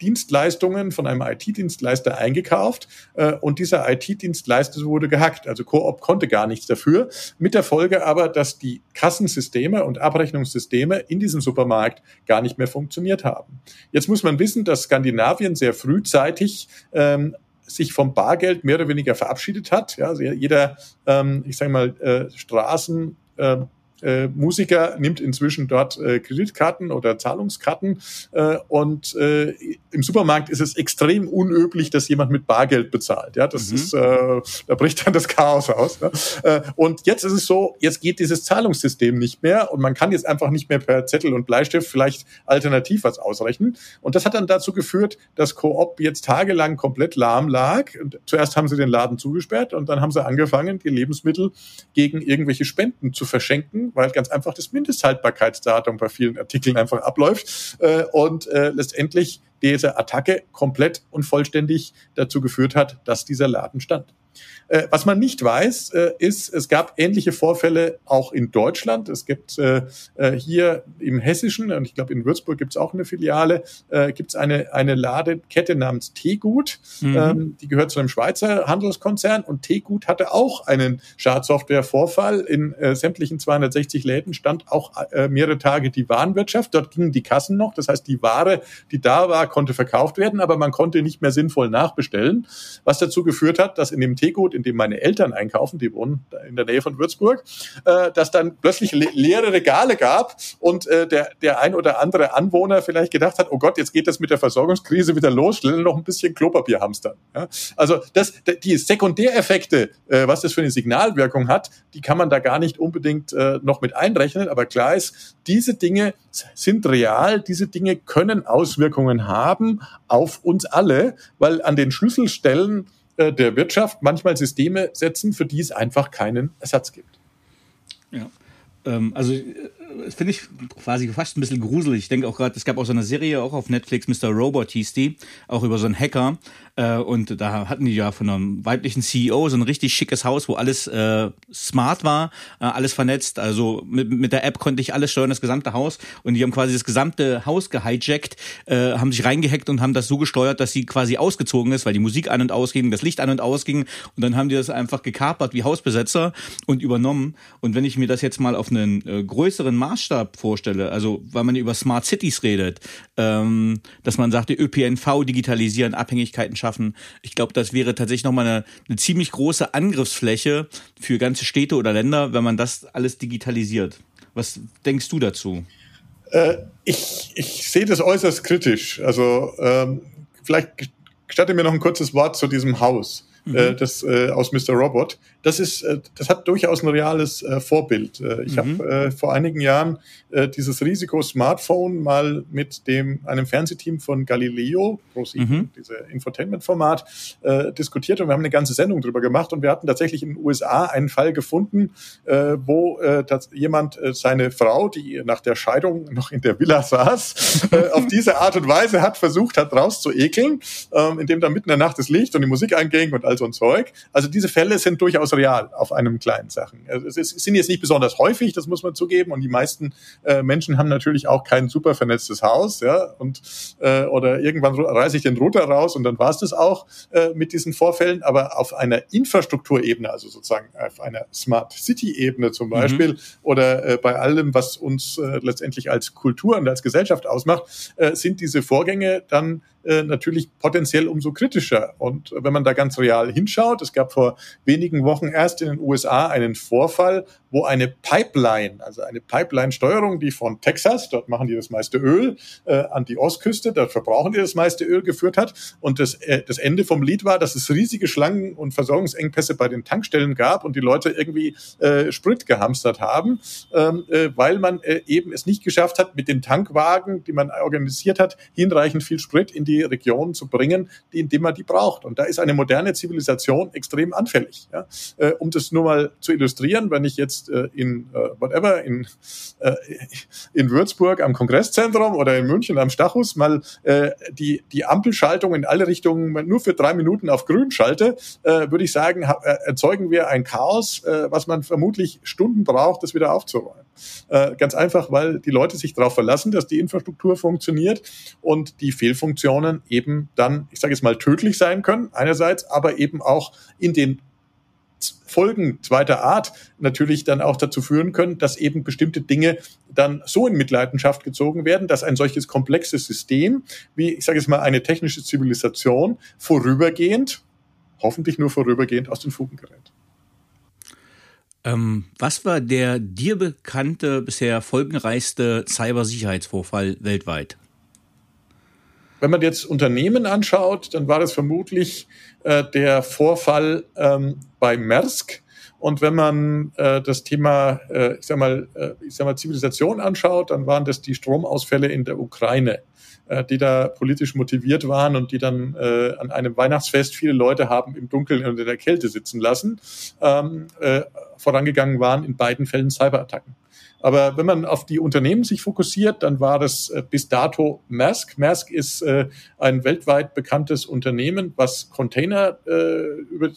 Dienstleistungen von einem IT-Dienstleister eingekauft äh, und dieser IT-Dienstleister wurde gehackt. Also Coop konnte gar nichts dafür. Mit der Folge aber, dass die Kassensysteme und Abrechnungssysteme in diesem Supermarkt gar nicht mehr funktioniert haben. Jetzt muss man wissen, dass Skandinavien sehr frühzeitig ähm, sich vom Bargeld mehr oder weniger verabschiedet hat. Ja, also jeder, ähm, ich sage mal, äh, Straßen, äh, äh, Musiker nimmt inzwischen dort äh, Kreditkarten oder Zahlungskarten äh, und äh, im Supermarkt ist es extrem unüblich, dass jemand mit Bargeld bezahlt. Ja, das mhm. ist, äh, da bricht dann das Chaos aus. Ne? Äh, und jetzt ist es so, jetzt geht dieses Zahlungssystem nicht mehr und man kann jetzt einfach nicht mehr per Zettel und Bleistift vielleicht alternativ was ausrechnen. Und das hat dann dazu geführt, dass Coop jetzt tagelang komplett lahm lag. Und zuerst haben sie den Laden zugesperrt und dann haben sie angefangen, die Lebensmittel gegen irgendwelche Spenden zu verschenken weil ganz einfach das Mindesthaltbarkeitsdatum bei vielen Artikeln einfach abläuft äh, und äh, letztendlich diese Attacke komplett und vollständig dazu geführt hat, dass dieser Laden stand. Äh, was man nicht weiß, äh, ist, es gab ähnliche Vorfälle auch in Deutschland. Es gibt äh, äh hier im Hessischen, und ich glaube in Würzburg gibt es auch eine Filiale, äh, gibt es eine, eine Ladekette namens Tegut. Mhm. Ähm, die gehört zu einem Schweizer Handelskonzern und Tegut hatte auch einen Schadsoftware-Vorfall. In äh, sämtlichen 260 Läden stand auch mehrere Tage die Warenwirtschaft. Dort gingen die Kassen noch. Das heißt, die Ware, die da war, konnte verkauft werden, aber man konnte nicht mehr sinnvoll nachbestellen, was dazu geführt hat, dass in dem Tegut in dem meine Eltern einkaufen, die wohnen in der Nähe von Würzburg, äh, dass dann plötzlich le leere Regale gab und äh, der, der ein oder andere Anwohner vielleicht gedacht hat, oh Gott, jetzt geht das mit der Versorgungskrise wieder los, schnell noch ein bisschen Klopapier hamstern. Ja? Also das, die Sekundäreffekte, äh, was das für eine Signalwirkung hat, die kann man da gar nicht unbedingt äh, noch mit einrechnen, aber klar ist, diese Dinge sind real, diese Dinge können Auswirkungen haben auf uns alle, weil an den Schlüsselstellen äh, der Wirtschaft manchmal Systeme setzen, für die es einfach keinen Ersatz gibt. Ja. Ähm, also äh, finde ich quasi fast ein bisschen gruselig. Ich denke auch gerade, es gab auch so eine Serie auch auf Netflix, Mr. Robot hieß die, auch über so einen Hacker. Äh, und da hatten die ja von einem weiblichen CEO so ein richtig schickes Haus, wo alles äh, smart war, äh, alles vernetzt. Also mit, mit der App konnte ich alles steuern, das gesamte Haus. Und die haben quasi das gesamte Haus gehijackt, äh, haben sich reingehackt und haben das so gesteuert, dass sie quasi ausgezogen ist, weil die Musik an und ausging, das Licht an und ausging. Und dann haben die das einfach gekapert wie Hausbesetzer und übernommen. Und wenn ich mir das jetzt mal auf einen äh, größeren Maßstab vorstelle, also weil man über Smart Cities redet, ähm, dass man sagt, die ÖPNV digitalisieren, Abhängigkeiten schaffen, ich glaube, das wäre tatsächlich nochmal eine, eine ziemlich große Angriffsfläche für ganze Städte oder Länder, wenn man das alles digitalisiert. Was denkst du dazu? Äh, ich, ich sehe das äußerst kritisch. Also ähm, vielleicht gestatte mir noch ein kurzes Wort zu diesem Haus, mhm. äh, das äh, aus Mr. Robot das ist, äh, das hat durchaus ein reales äh, Vorbild. Äh, ich mhm. habe vor einigen Jahren dieses Risiko-Smartphone mal mit dem einem Fernsehteam von Galileo, mhm. diese Infotainment-Format, diskutiert und wir haben eine ganze Sendung drüber gemacht und wir hatten tatsächlich in den USA einen Fall gefunden, wo jemand seine Frau, die nach der Scheidung noch in der Villa saß, *laughs* auf diese Art und Weise hat versucht hat rauszuekeln, äh, indem da mitten in der Nacht das Licht und die Musik anging und all so ein Zeug. Also diese Fälle sind durchaus real auf einem kleinen Sachen. Also es, sind jetzt nicht besonders häufig, das muss man zugeben. Und die meisten äh, Menschen haben natürlich auch kein super vernetztes Haus, ja. Und äh, oder irgendwann reiße ich den Router raus und dann war es das auch äh, mit diesen Vorfällen. Aber auf einer Infrastrukturebene, also sozusagen auf einer Smart City-Ebene zum mhm. Beispiel, mhm. oder äh, bei allem, was uns äh, letztendlich als Kultur und als Gesellschaft ausmacht, äh, sind diese Vorgänge dann äh, natürlich potenziell umso kritischer. Und wenn man da ganz real hinschaut, es gab vor wenigen Wochen erst in den USA einen Vorfall, wo eine Pipeline, also eine Pipeline-Steuerung, die von Texas, dort machen die das meiste Öl, äh, an die Ostküste, dort verbrauchen die das meiste Öl geführt hat. Und das, äh, das Ende vom Lied war, dass es riesige Schlangen und Versorgungsengpässe bei den Tankstellen gab und die Leute irgendwie äh, Sprit gehamstert haben, ähm, äh, weil man äh, eben es nicht geschafft hat, mit den Tankwagen, die man organisiert hat, hinreichend viel Sprit in die Region zu bringen, die, in dem man die braucht. Und da ist eine moderne Zivilisation extrem anfällig. Ja? Äh, um das nur mal zu illustrieren, wenn ich jetzt äh, in äh, whatever, in, äh, in Würzburg am Kongresszentrum oder in München am Stachus mal äh, die, die Ampelschaltung in alle Richtungen nur für drei Minuten auf grün schalte, äh, würde ich sagen, äh, erzeugen wir ein Chaos, äh, was man vermutlich Stunden braucht, das wieder aufzuräumen. Äh, ganz einfach, weil die Leute sich darauf verlassen, dass die Infrastruktur funktioniert und die Fehlfunktionen eben dann, ich sage jetzt mal, tödlich sein können, einerseits, aber eben auch in den Folgen zweiter Art natürlich dann auch dazu führen können, dass eben bestimmte Dinge dann so in Mitleidenschaft gezogen werden, dass ein solches komplexes System, wie ich sage jetzt mal eine technische Zivilisation, vorübergehend, hoffentlich nur vorübergehend aus den Fugen gerät. Ähm, was war der dir bekannte, bisher folgenreichste Cybersicherheitsvorfall weltweit? Wenn man jetzt Unternehmen anschaut, dann war das vermutlich äh, der Vorfall ähm, bei Maersk. Und wenn man äh, das Thema, äh, ich sag mal, äh, ich sag mal Zivilisation anschaut, dann waren das die Stromausfälle in der Ukraine, äh, die da politisch motiviert waren und die dann äh, an einem Weihnachtsfest viele Leute haben im Dunkeln und in der Kälte sitzen lassen. Ähm, äh, vorangegangen waren in beiden Fällen Cyberattacken. Aber wenn man auf die Unternehmen sich fokussiert, dann war das äh, bis dato Maersk. Maersk ist äh, ein weltweit bekanntes Unternehmen, was Container äh, über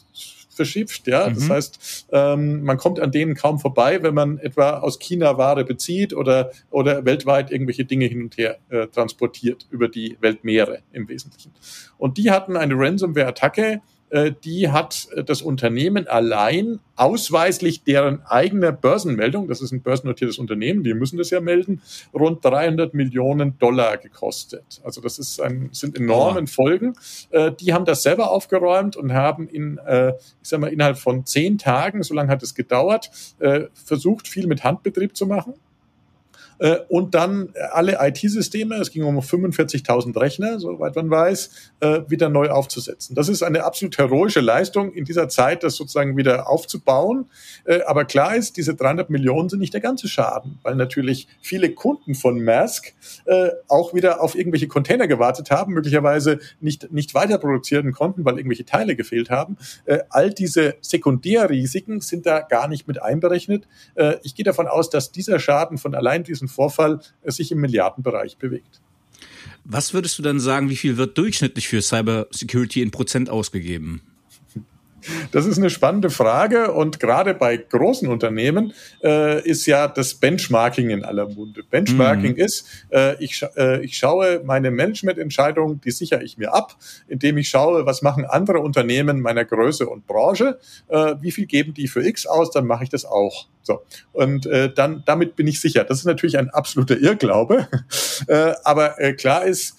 verschifft. Ja, mhm. das heißt, ähm, man kommt an denen kaum vorbei, wenn man etwa aus China Ware bezieht oder oder weltweit irgendwelche Dinge hin und her äh, transportiert über die Weltmeere im Wesentlichen. Und die hatten eine Ransomware-Attacke die hat äh, das Unternehmen allein ausweislich deren eigene Börsenmeldung, das ist ein börsennotiertes Unternehmen, die müssen das ja melden, rund 300 Millionen Dollar gekostet. Also das ist ein, sind enormen Folgen. Äh, die haben das selber aufgeräumt und haben in, ich sag mal, innerhalb von zehn Tagen, so lange hat es gedauert, versucht, viel mit Handbetrieb zu machen äh, und dann alle IT-Systeme, es ging um 45.000 Rechner, soweit man weiß, äh, wieder neu aufzusetzen. Das ist eine absolut heroische Leistung in dieser Zeit, das sozusagen wieder aufzubauen. Äh, aber klar ist, diese 300 Millionen sind nicht der ganze Schaden, weil natürlich viele Kunden von Maersk auch wieder auf irgendwelche Container gewartet haben, möglicherweise nicht, nicht weiter produzieren konnten, weil irgendwelche Teile gefehlt haben. All diese Sekundärrisiken sind da gar nicht mit einberechnet. Ich gehe davon aus, dass dieser Schaden von allein diesen Vorfall sich im Milliardenbereich bewegt. Was würdest du dann sagen, wie viel wird durchschnittlich für Cybersecurity in Prozent ausgegeben? Das ist eine spannende Frage und gerade bei großen Unternehmen äh, ist ja das Benchmarking in aller Munde. Benchmarking mhm. ist, äh, ich, äh, ich schaue meine Managemententscheidungen, die sichere ich mir ab, indem ich schaue, was machen andere Unternehmen meiner Größe und Branche, äh, wie viel geben die für X aus, dann mache ich das auch. So und äh, dann damit bin ich sicher. Das ist natürlich ein absoluter Irrglaube, *laughs* äh, aber klar ist,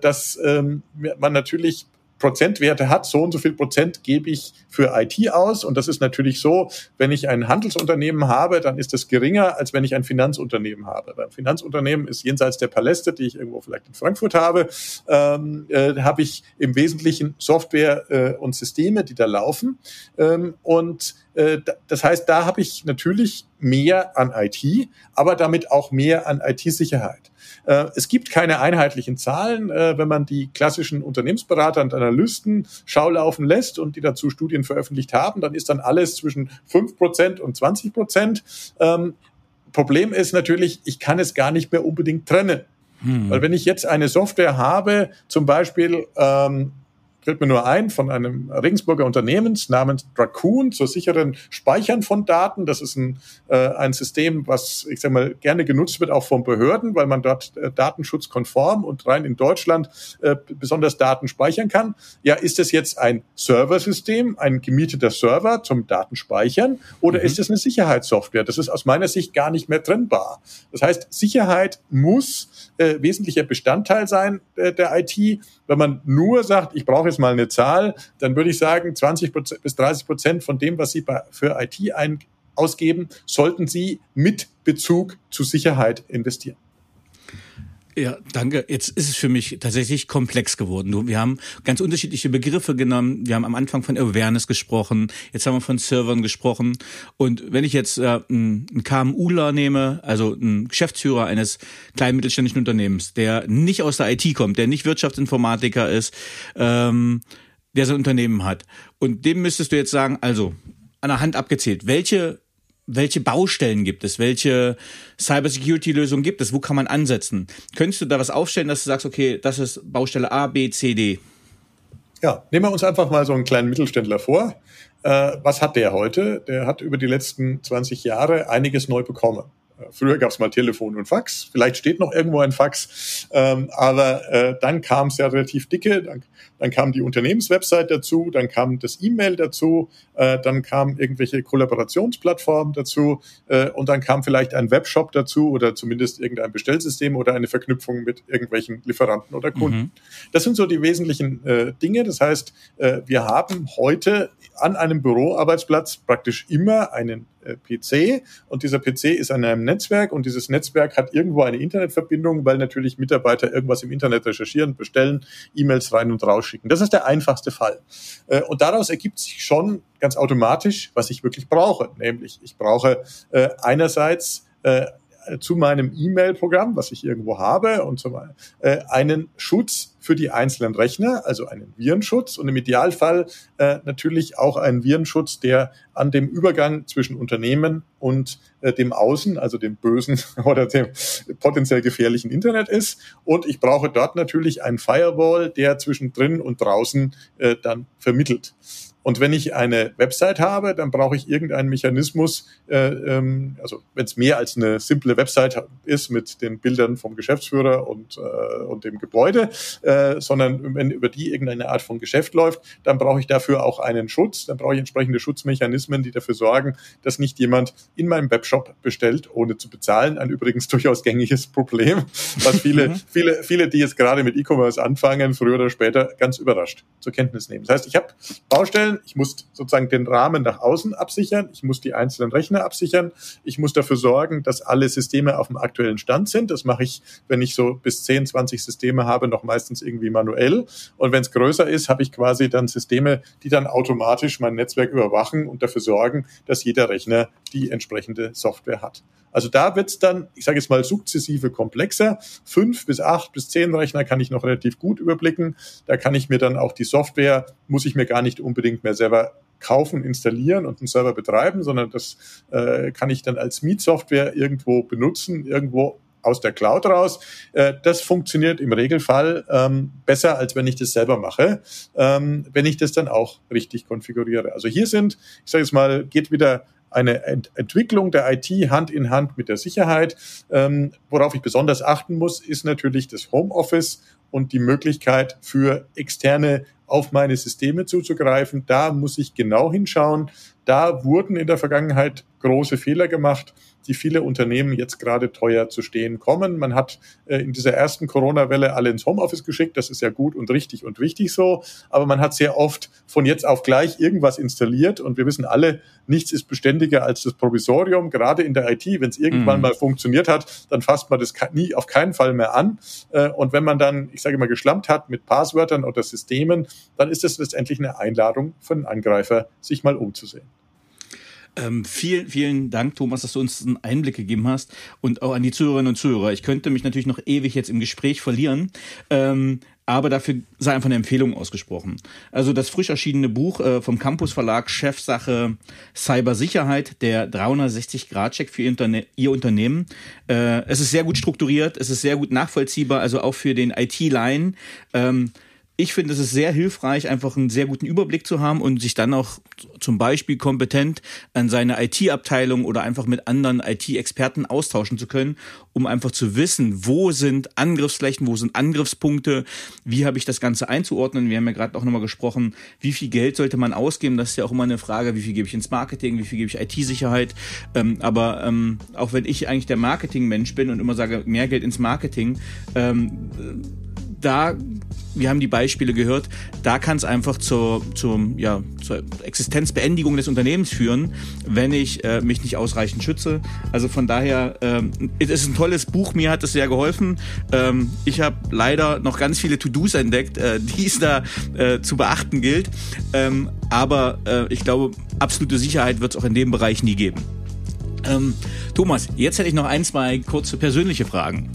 dass ähm, man natürlich Prozentwerte hat, so und so viel Prozent gebe ich für IT aus. Und das ist natürlich so, wenn ich ein Handelsunternehmen habe, dann ist das geringer, als wenn ich ein Finanzunternehmen habe. Beim Finanzunternehmen ist jenseits der Paläste, die ich irgendwo vielleicht in Frankfurt habe, ähm, äh, habe ich im Wesentlichen Software äh, und Systeme, die da laufen. Ähm, und das heißt, da habe ich natürlich mehr an IT, aber damit auch mehr an IT-Sicherheit. Äh, es gibt keine einheitlichen Zahlen. Äh, wenn man die klassischen Unternehmensberater und Analysten schaulaufen lässt und die dazu Studien veröffentlicht haben, dann ist dann alles zwischen fünf Prozent und 20 Prozent. Ähm, Problem ist natürlich, ich kann es gar nicht mehr unbedingt trennen. Hm. Weil wenn ich jetzt eine Software habe, zum Beispiel ähm, fällt mir nur ein, von einem Regensburger Unternehmens namens Dracoon zur sicheren Speichern von Daten. Das ist ein, äh, ein System, was, ich sag mal, gerne genutzt wird, auch von Behörden, weil man dort äh, datenschutzkonform und rein in Deutschland äh, besonders Daten speichern kann. Ja, ist es jetzt ein Serversystem, ein gemieteter Server zum Datenspeichern oder mhm. ist es eine Sicherheitssoftware? Das ist aus meiner Sicht gar nicht mehr trennbar. Das heißt, Sicherheit muss äh, wesentlicher Bestandteil sein äh, der IT. Wenn man nur sagt, ich brauche jetzt mal eine Zahl, dann würde ich sagen, 20 bis 30 Prozent von dem, was Sie für IT ein ausgeben, sollten Sie mit Bezug zu Sicherheit investieren. Ja, danke. Jetzt ist es für mich tatsächlich komplex geworden. Wir haben ganz unterschiedliche Begriffe genommen. Wir haben am Anfang von Awareness gesprochen. Jetzt haben wir von Servern gesprochen. Und wenn ich jetzt äh, einen KMUler nehme, also einen Geschäftsführer eines kleinen mittelständischen Unternehmens, der nicht aus der IT kommt, der nicht Wirtschaftsinformatiker ist, ähm, der sein Unternehmen hat. Und dem müsstest du jetzt sagen, also an der Hand abgezählt, welche welche Baustellen gibt es? Welche Cybersecurity-Lösungen gibt es? Wo kann man ansetzen? Könntest du da was aufstellen, dass du sagst, okay, das ist Baustelle A, B, C, D? Ja, nehmen wir uns einfach mal so einen kleinen Mittelständler vor. Äh, was hat der heute? Der hat über die letzten 20 Jahre einiges neu bekommen. Früher gab es mal Telefon und Fax, vielleicht steht noch irgendwo ein Fax, ähm, aber äh, dann kam es ja relativ dicke, dann, dann kam die Unternehmenswebsite dazu, dann kam das E-Mail dazu, äh, dann kam irgendwelche Kollaborationsplattformen dazu äh, und dann kam vielleicht ein Webshop dazu oder zumindest irgendein Bestellsystem oder eine Verknüpfung mit irgendwelchen Lieferanten oder Kunden. Mhm. Das sind so die wesentlichen äh, Dinge. Das heißt, äh, wir haben heute an einem Büroarbeitsplatz praktisch immer einen äh, PC und dieser PC ist an einem Netzwerk und dieses Netzwerk hat irgendwo eine Internetverbindung, weil natürlich Mitarbeiter irgendwas im Internet recherchieren, bestellen, E-Mails rein und rausschicken. Das ist der einfachste Fall. Äh, und daraus ergibt sich schon ganz automatisch, was ich wirklich brauche, nämlich ich brauche äh, einerseits zu meinem E-Mail-Programm, was ich irgendwo habe, und so äh, einen Schutz für die einzelnen Rechner, also einen Virenschutz und im Idealfall äh, natürlich auch einen Virenschutz, der an dem Übergang zwischen Unternehmen und äh, dem Außen, also dem bösen *laughs* oder dem potenziell gefährlichen Internet ist. Und ich brauche dort natürlich einen Firewall, der zwischen drin und draußen äh, dann vermittelt. Und wenn ich eine Website habe, dann brauche ich irgendeinen Mechanismus, äh, ähm, also wenn es mehr als eine simple Website ist mit den Bildern vom Geschäftsführer und, äh, und dem Gebäude, äh, sondern wenn über die irgendeine Art von Geschäft läuft, dann brauche ich dafür auch einen Schutz, dann brauche ich entsprechende Schutzmechanismen, die dafür sorgen, dass nicht jemand in meinem Webshop bestellt, ohne zu bezahlen. Ein übrigens durchaus gängiges Problem, was viele, mhm. viele, viele, die jetzt gerade mit E-Commerce anfangen, früher oder später ganz überrascht zur Kenntnis nehmen. Das heißt, ich habe Baustellen, absichern, ich muss sozusagen den Rahmen nach außen absichern, ich muss die einzelnen Rechner absichern, ich muss dafür sorgen, dass alle Systeme auf dem aktuellen Stand sind. Das mache ich, wenn ich so bis 10, 20 Systeme habe, noch meistens irgendwie manuell. Und wenn es größer ist, habe ich quasi dann Systeme, die dann automatisch mein Netzwerk überwachen und dafür sorgen, dass jeder Rechner die entsprechende Software hat. Also da wird es dann, ich sage jetzt mal, sukzessive komplexer. Fünf bis acht bis zehn Rechner kann ich noch relativ gut überblicken. Da kann ich mir dann auch die Software, muss ich mir gar nicht unbedingt mehr selber kaufen, installieren und einen Server betreiben, sondern das äh, kann ich dann als Mietsoftware irgendwo benutzen, irgendwo aus der Cloud raus. Äh, das funktioniert im Regelfall ähm, besser, als wenn ich das selber mache, ähm, wenn ich das dann auch richtig konfiguriere. Also hier sind, ich sage jetzt mal, geht wieder eine Ent Entwicklung der IT Hand in Hand mit der Sicherheit. Ähm, worauf ich besonders achten muss, ist natürlich das Homeoffice und die Möglichkeit für externe auf meine Systeme zuzugreifen. Da muss ich genau hinschauen. Da wurden in der Vergangenheit große Fehler gemacht die viele Unternehmen jetzt gerade teuer zu stehen kommen. Man hat äh, in dieser ersten Corona-Welle alle ins Homeoffice geschickt. Das ist ja gut und richtig und wichtig so. Aber man hat sehr oft von jetzt auf gleich irgendwas installiert. Und wir wissen alle, nichts ist beständiger als das Provisorium. Gerade in der IT, wenn es irgendwann mhm. mal funktioniert hat, dann fasst man das nie auf keinen Fall mehr an. Äh, und wenn man dann, ich sage mal, geschlampt hat mit Passwörtern oder Systemen, dann ist es letztendlich eine Einladung für einen Angreifer, sich mal umzusehen. Ähm, vielen, vielen Dank, Thomas, dass du uns einen Einblick gegeben hast und auch an die Zuhörerinnen und Zuhörer. Ich könnte mich natürlich noch ewig jetzt im Gespräch verlieren. Ähm, aber dafür sei einfach eine Empfehlung ausgesprochen. Also das frisch erschienene Buch äh, vom Campus Verlag Chefsache Cybersicherheit, der 360-Grad-Check für Ihr Unternehmen. Äh, es ist sehr gut strukturiert, es ist sehr gut nachvollziehbar, also auch für den IT-Line. Ähm, ich finde, es ist sehr hilfreich, einfach einen sehr guten Überblick zu haben und sich dann auch zum Beispiel kompetent an seine IT-Abteilung oder einfach mit anderen IT-Experten austauschen zu können, um einfach zu wissen, wo sind Angriffsflächen, wo sind Angriffspunkte, wie habe ich das Ganze einzuordnen. Wir haben ja gerade auch nochmal gesprochen, wie viel Geld sollte man ausgeben. Das ist ja auch immer eine Frage, wie viel gebe ich ins Marketing, wie viel gebe ich IT-Sicherheit. Ähm, aber ähm, auch wenn ich eigentlich der Marketing-Mensch bin und immer sage, mehr Geld ins Marketing, ähm, da, wir haben die Beispiele gehört, da kann es einfach zur, zur, ja, zur Existenzbeendigung des Unternehmens führen, wenn ich äh, mich nicht ausreichend schütze. Also von daher, ähm, ist ein tolles Buch, mir hat es sehr geholfen. Ähm, ich habe leider noch ganz viele To-Dos entdeckt, äh, die es da äh, zu beachten gilt. Ähm, aber äh, ich glaube, absolute Sicherheit wird es auch in dem Bereich nie geben. Ähm, Thomas, jetzt hätte ich noch ein, zwei kurze persönliche Fragen.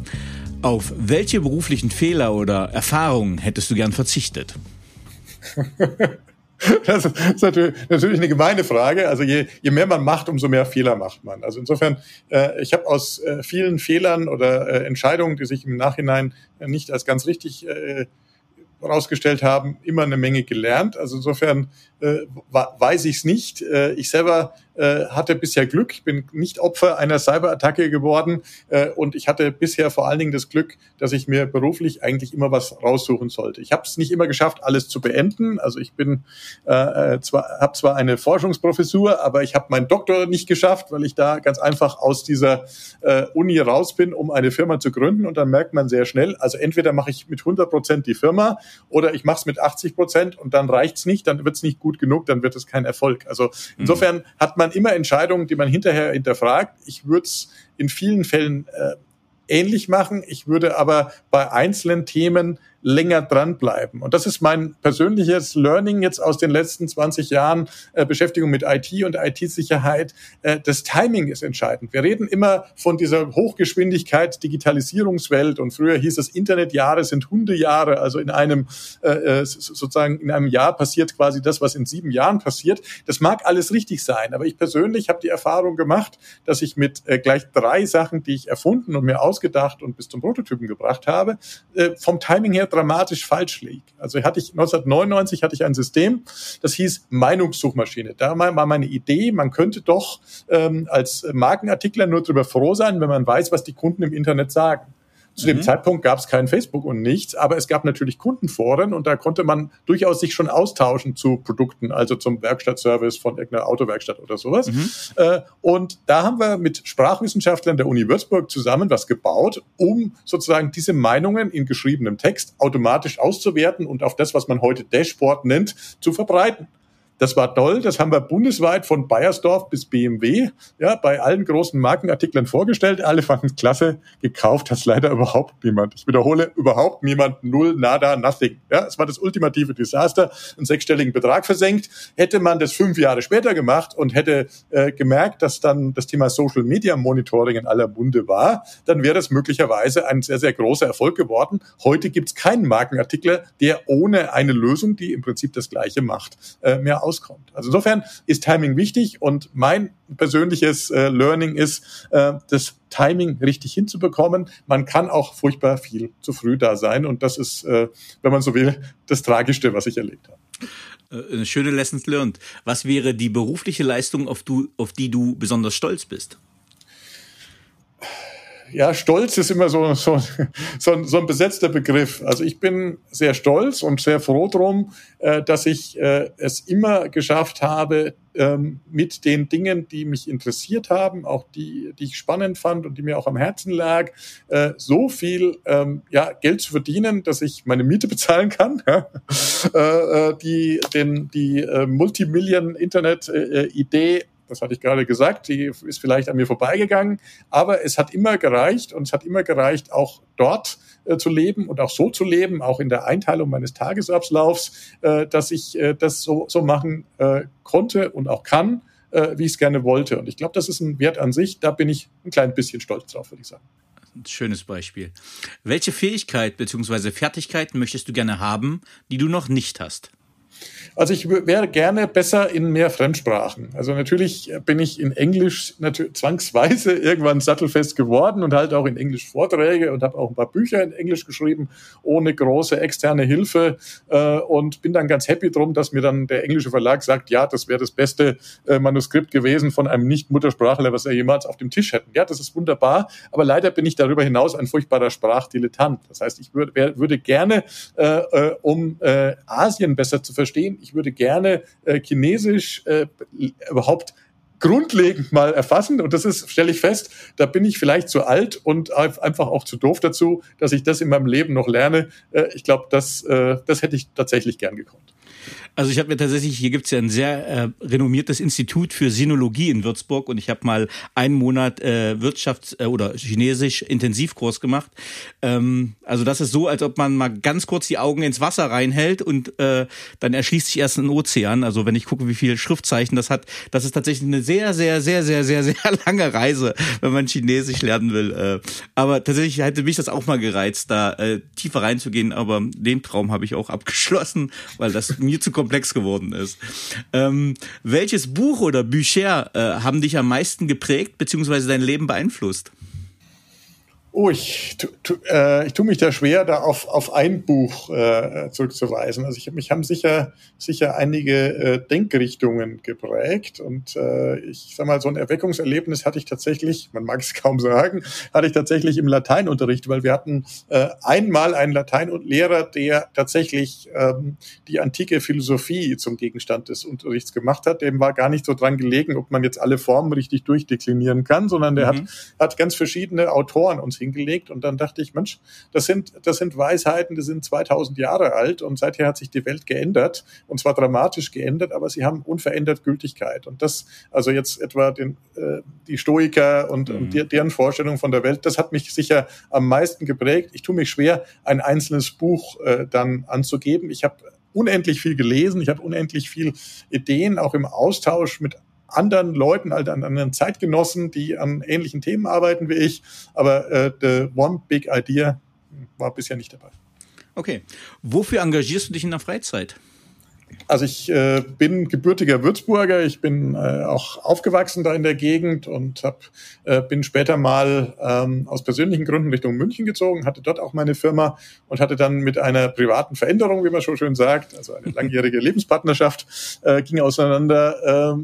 Auf welche beruflichen Fehler oder Erfahrungen hättest du gern verzichtet? *laughs* Das ist natürlich, natürlich eine gemeine Frage. Also je, je mehr man macht, umso mehr Fehler macht man. Also insofern, äh, ich habe aus äh, vielen Fehlern oder äh, Entscheidungen, die sich im Nachhinein nicht als ganz richtig äh, rausgestellt haben, immer eine Menge gelernt. Also insofern äh, weiß ich es nicht. Äh, ich selber äh, hatte bisher Glück. Ich bin nicht Opfer einer Cyberattacke geworden äh, und ich hatte bisher vor allen Dingen das Glück, dass ich mir beruflich eigentlich immer was raussuchen sollte. Ich habe es nicht immer geschafft, alles zu beenden. Also ich bin äh, äh zwar habe zwar eine Forschungsprofessur, aber ich habe meinen Doktor nicht geschafft, weil ich da ganz einfach aus dieser äh, Uni raus bin, um eine Firma zu gründen. Und dann merkt man sehr schnell, also entweder mache ich mit 100 Prozent die Firma oder ich mache es mit 80 Prozent und dann reicht's nicht, dann wird's nicht gut genug, dann wird es kein Erfolg. Also insofern mhm. hat man immer Entscheidungen, die man hinterher hinterfragt. Ich würde es in vielen Fällen äh, ähnlich machen. Ich würde aber bei einzelnen Themen länger dranbleiben. Und das ist mein persönliches Learning jetzt aus den letzten 20 Jahren äh, Beschäftigung mit IT und IT-Sicherheit. Äh, das Timing ist entscheidend. Wir reden immer von dieser Hochgeschwindigkeit Digitalisierungswelt und früher hieß es Internetjahre sind Hundejahre. Also in einem äh, äh sozusagen in einem Jahr passiert quasi das, was in sieben Jahren passiert. Das mag alles richtig sein, aber ich persönlich habe die Erfahrung gemacht, dass ich mit äh, gleich drei Sachen, die ich erfunden und mir ausgedacht und bis zum Prototypen gebracht habe, äh, vom Timing her dramatisch falsch lieg. Also hatte ich 1999 hatte ich ein System, das hieß Meinungssuchmaschine. Da war meine Idee, man könnte doch ähm, als Markenartikler nur darüber froh sein, wenn man weiß, was die Kunden im Internet sagen. Zu dem mhm. Zeitpunkt gab es kein Facebook und nichts, aber es gab natürlich Kundenforen und da konnte man durchaus sich schon austauschen zu Produkten, also zum Werkstattservice von irgendeiner Autowerkstatt oder sowas. Mhm. Äh, und da haben wir mit Sprachwissenschaftlern der Uni Würzburg zusammen was gebaut, um sozusagen diese Meinungen in geschriebenem Text automatisch auszuwerten und auf das, was man heute Dashboard nennt, zu verbreiten. Das war toll. Das haben wir bundesweit von Bayersdorf bis BMW, ja, bei allen großen Markenartikeln vorgestellt. Alle fanden es klasse. Gekauft hat leider überhaupt niemand. Ich wiederhole, überhaupt niemand. Null, nada, nothing. Ja, es war das ultimative Desaster. Einen sechsstelligen Betrag versenkt. Hätte man das fünf Jahre später gemacht und hätte äh, gemerkt, dass dann das Thema Social Media Monitoring in aller Munde war, dann wäre das möglicherweise ein sehr, sehr großer Erfolg geworden. Heute gibt es keinen Markenartikler, der ohne eine Lösung, die im Prinzip das Gleiche macht, äh, mehr rauskommt. Also insofern ist Timing wichtig und mein persönliches äh, Learning ist, äh, das Timing richtig hinzubekommen. Man kann auch furchtbar viel zu früh da sein und das ist, äh, wenn man so will, das Tragischste, was ich erlebt habe. Äh, eine schöne Lessons learned. Was wäre die berufliche Leistung, auf, du, auf die du besonders stolz bist? Ja, Stolz ist immer so, so, so, ein, so ein besetzter Begriff. Also ich bin sehr stolz und sehr froh drum, äh, dass ich äh, es immer geschafft habe, ähm, mit den Dingen, die mich interessiert haben, auch die, die ich spannend fand und die mir auch am Herzen lag, äh, so viel ähm, ja, Geld zu verdienen, dass ich meine Miete bezahlen kann. *laughs* Äh, äh, die den, die äh, Multimillion-Internet-Idee äh, das hatte ich gerade gesagt, die ist vielleicht an mir vorbeigegangen, aber es hat immer gereicht und es hat immer gereicht, auch dort äh, zu leben und auch so zu leben, auch in der Einteilung meines Tagesablaufs, äh, dass ich äh, das so, so machen äh, konnte und auch kann, äh, wie ich es gerne wollte. Und ich glaube, das ist ein Wert an sich, da bin ich ein klein bisschen stolz drauf, würde ich sagen. Ein schönes Beispiel. Welche Fähigkeit bzw. Fertigkeiten möchtest du gerne haben, die du noch nicht hast? Also ich wäre gerne besser in mehr Fremdsprachen. Also natürlich bin ich in Englisch zwangsweise *laughs* irgendwann sattelfest geworden und halt auch in Englisch Vorträge und habe auch ein paar Bücher in Englisch geschrieben, ohne große externe Hilfe äh, und bin dann ganz happy drum, dass mir dann der englische Verlag sagt, ja, das wäre das beste äh, Manuskript gewesen von einem Nicht-Muttersprachler, was er jemals auf dem Tisch hätten. Ja, das ist wunderbar, aber leider bin ich darüber hinaus ein furchtbarer Sprachdilettant. Das heißt, ich würde, würde gerne, äh, äh, um äh, Asien besser zu verstehen, ich würde gerne äh, Chinesisch äh, überhaupt grundlegend mal erfassen. Und das ist, stelle ich fest, da bin ich vielleicht zu alt und einfach auch zu doof dazu, dass ich das in meinem Leben noch lerne. Äh, ich glaube, das, äh, das hätte ich tatsächlich gern gekonnt. Also ich habe mir tatsächlich, hier gibt's ja ein sehr äh, renommiertes Institut für Sinologie in Würzburg und ich habe mal einen Monat äh, Wirtschafts- äh, oder Chinesisch Intensivkurs gemacht. Ähm, also das ist so, als ob man mal ganz kurz die Augen ins Wasser reinhält und äh, dann erschließt sich erst ein Ozean. Also wenn ich gucke, wie viele Schriftzeichen das hat, das ist tatsächlich eine sehr, sehr, sehr, sehr, sehr, sehr *laughs* lange Reise, wenn man Chinesisch lernen will. Äh, aber tatsächlich hätte mich das auch mal gereizt, da äh, tiefer reinzugehen. Aber den Traum habe ich auch abgeschlossen, weil das mir zu komplex geworden ist. Ähm, welches Buch oder Bücher äh, haben dich am meisten geprägt beziehungsweise dein Leben beeinflusst? Oh, ich, tu, tu, äh, ich tue mich da schwer, da auf, auf ein Buch äh, zurückzuweisen. Also ich, mich haben sicher, sicher einige äh, Denkrichtungen geprägt. Und äh, ich sag mal, so ein Erweckungserlebnis hatte ich tatsächlich, man mag es *laughs* kaum sagen, hatte ich tatsächlich im Lateinunterricht, weil wir hatten äh, einmal einen Lateinlehrer, der tatsächlich ähm, die antike Philosophie zum Gegenstand des Unterrichts gemacht hat. Dem war gar nicht so dran gelegen, ob man jetzt alle Formen richtig durchdeklinieren kann, sondern der mhm. hat, hat ganz verschiedene Autoren uns hingelegt und dann dachte ich, Mensch, das sind, das sind Weisheiten, die sind 2000 Jahre alt und seither hat sich die Welt geändert und zwar dramatisch geändert, aber sie haben unverändert Gültigkeit und das, also jetzt etwa den, äh, die Stoiker und, mhm. und deren Vorstellung von der Welt, das hat mich sicher am meisten geprägt. Ich tue mich schwer, ein einzelnes Buch äh, dann anzugeben. Ich habe unendlich viel gelesen, ich habe unendlich viel Ideen, auch im Austausch mit anderen Leuten, halt an anderen Zeitgenossen, die an ähnlichen Themen arbeiten wie ich. Aber äh, the one big idea war bisher nicht dabei. Okay. Wofür engagierst du dich in der Freizeit? Also ich äh, bin gebürtiger Würzburger, ich bin äh, auch aufgewachsen da in der Gegend und hab, äh, bin später mal ähm, aus persönlichen Gründen Richtung München gezogen, hatte dort auch meine Firma und hatte dann mit einer privaten Veränderung, wie man so schön sagt, also eine langjährige *laughs* Lebenspartnerschaft, äh, ging auseinander,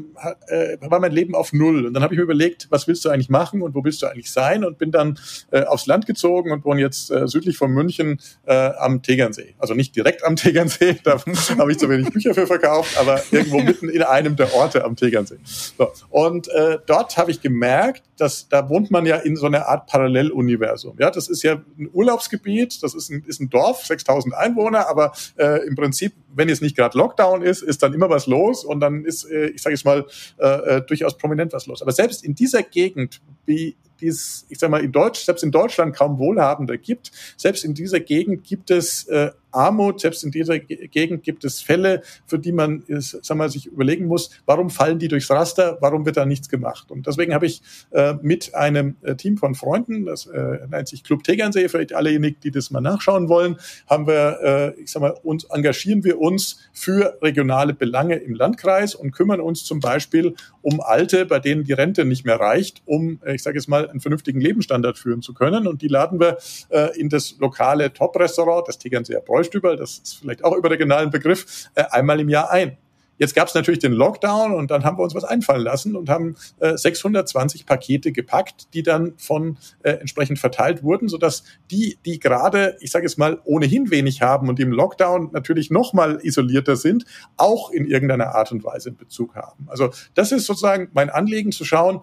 äh, äh, war mein Leben auf Null. Und dann habe ich mir überlegt, was willst du eigentlich machen und wo willst du eigentlich sein und bin dann äh, aufs Land gezogen und wohne jetzt äh, südlich von München äh, am Tegernsee. Also nicht direkt am *laughs* Tegernsee, da *laughs* habe ich zu wenig Bücher für verkauft, aber *laughs* irgendwo mitten in einem der Orte am Tegernsee. So. Und äh, dort habe ich gemerkt, dass da wohnt man ja in so einer Art Paralleluniversum. Ja, das ist ja ein Urlaubsgebiet, das ist ein, ist ein Dorf, 6000 Einwohner, aber äh, im Prinzip, wenn jetzt nicht gerade Lockdown ist, ist dann immer was los und dann ist, äh, ich sage jetzt mal, äh, äh, durchaus prominent was los. Aber selbst in dieser Gegend, wie die es, ich sag mal, in Deutsch, selbst in Deutschland kaum Wohlhabende gibt, selbst in dieser Gegend gibt es äh, Armut, selbst in dieser Gegend gibt es Fälle, für die man sag mal, sich überlegen muss, warum fallen die durchs Raster, warum wird da nichts gemacht? Und deswegen habe ich äh, mit einem äh, Team von Freunden, das äh, nennt sich Club Tegernsee, vielleicht allejenigen, die das mal nachschauen wollen, haben wir, äh, ich sag mal, uns engagieren wir uns für regionale Belange im Landkreis und kümmern uns zum Beispiel um Alte, bei denen die Rente nicht mehr reicht, um, äh, ich sage jetzt mal, einen vernünftigen Lebensstandard führen zu können. Und die laden wir äh, in das lokale Top-Restaurant, das Tegernseer Bräustüber, das ist vielleicht auch überregionalen Begriff, äh, einmal im Jahr ein. Jetzt gab es natürlich den Lockdown und dann haben wir uns was einfallen lassen und haben äh, 620 Pakete gepackt, die dann von äh, entsprechend verteilt wurden, sodass die, die gerade, ich sage es mal, ohnehin wenig haben und im Lockdown natürlich noch mal isolierter sind, auch in irgendeiner Art und Weise in Bezug haben. Also das ist sozusagen mein Anliegen zu schauen,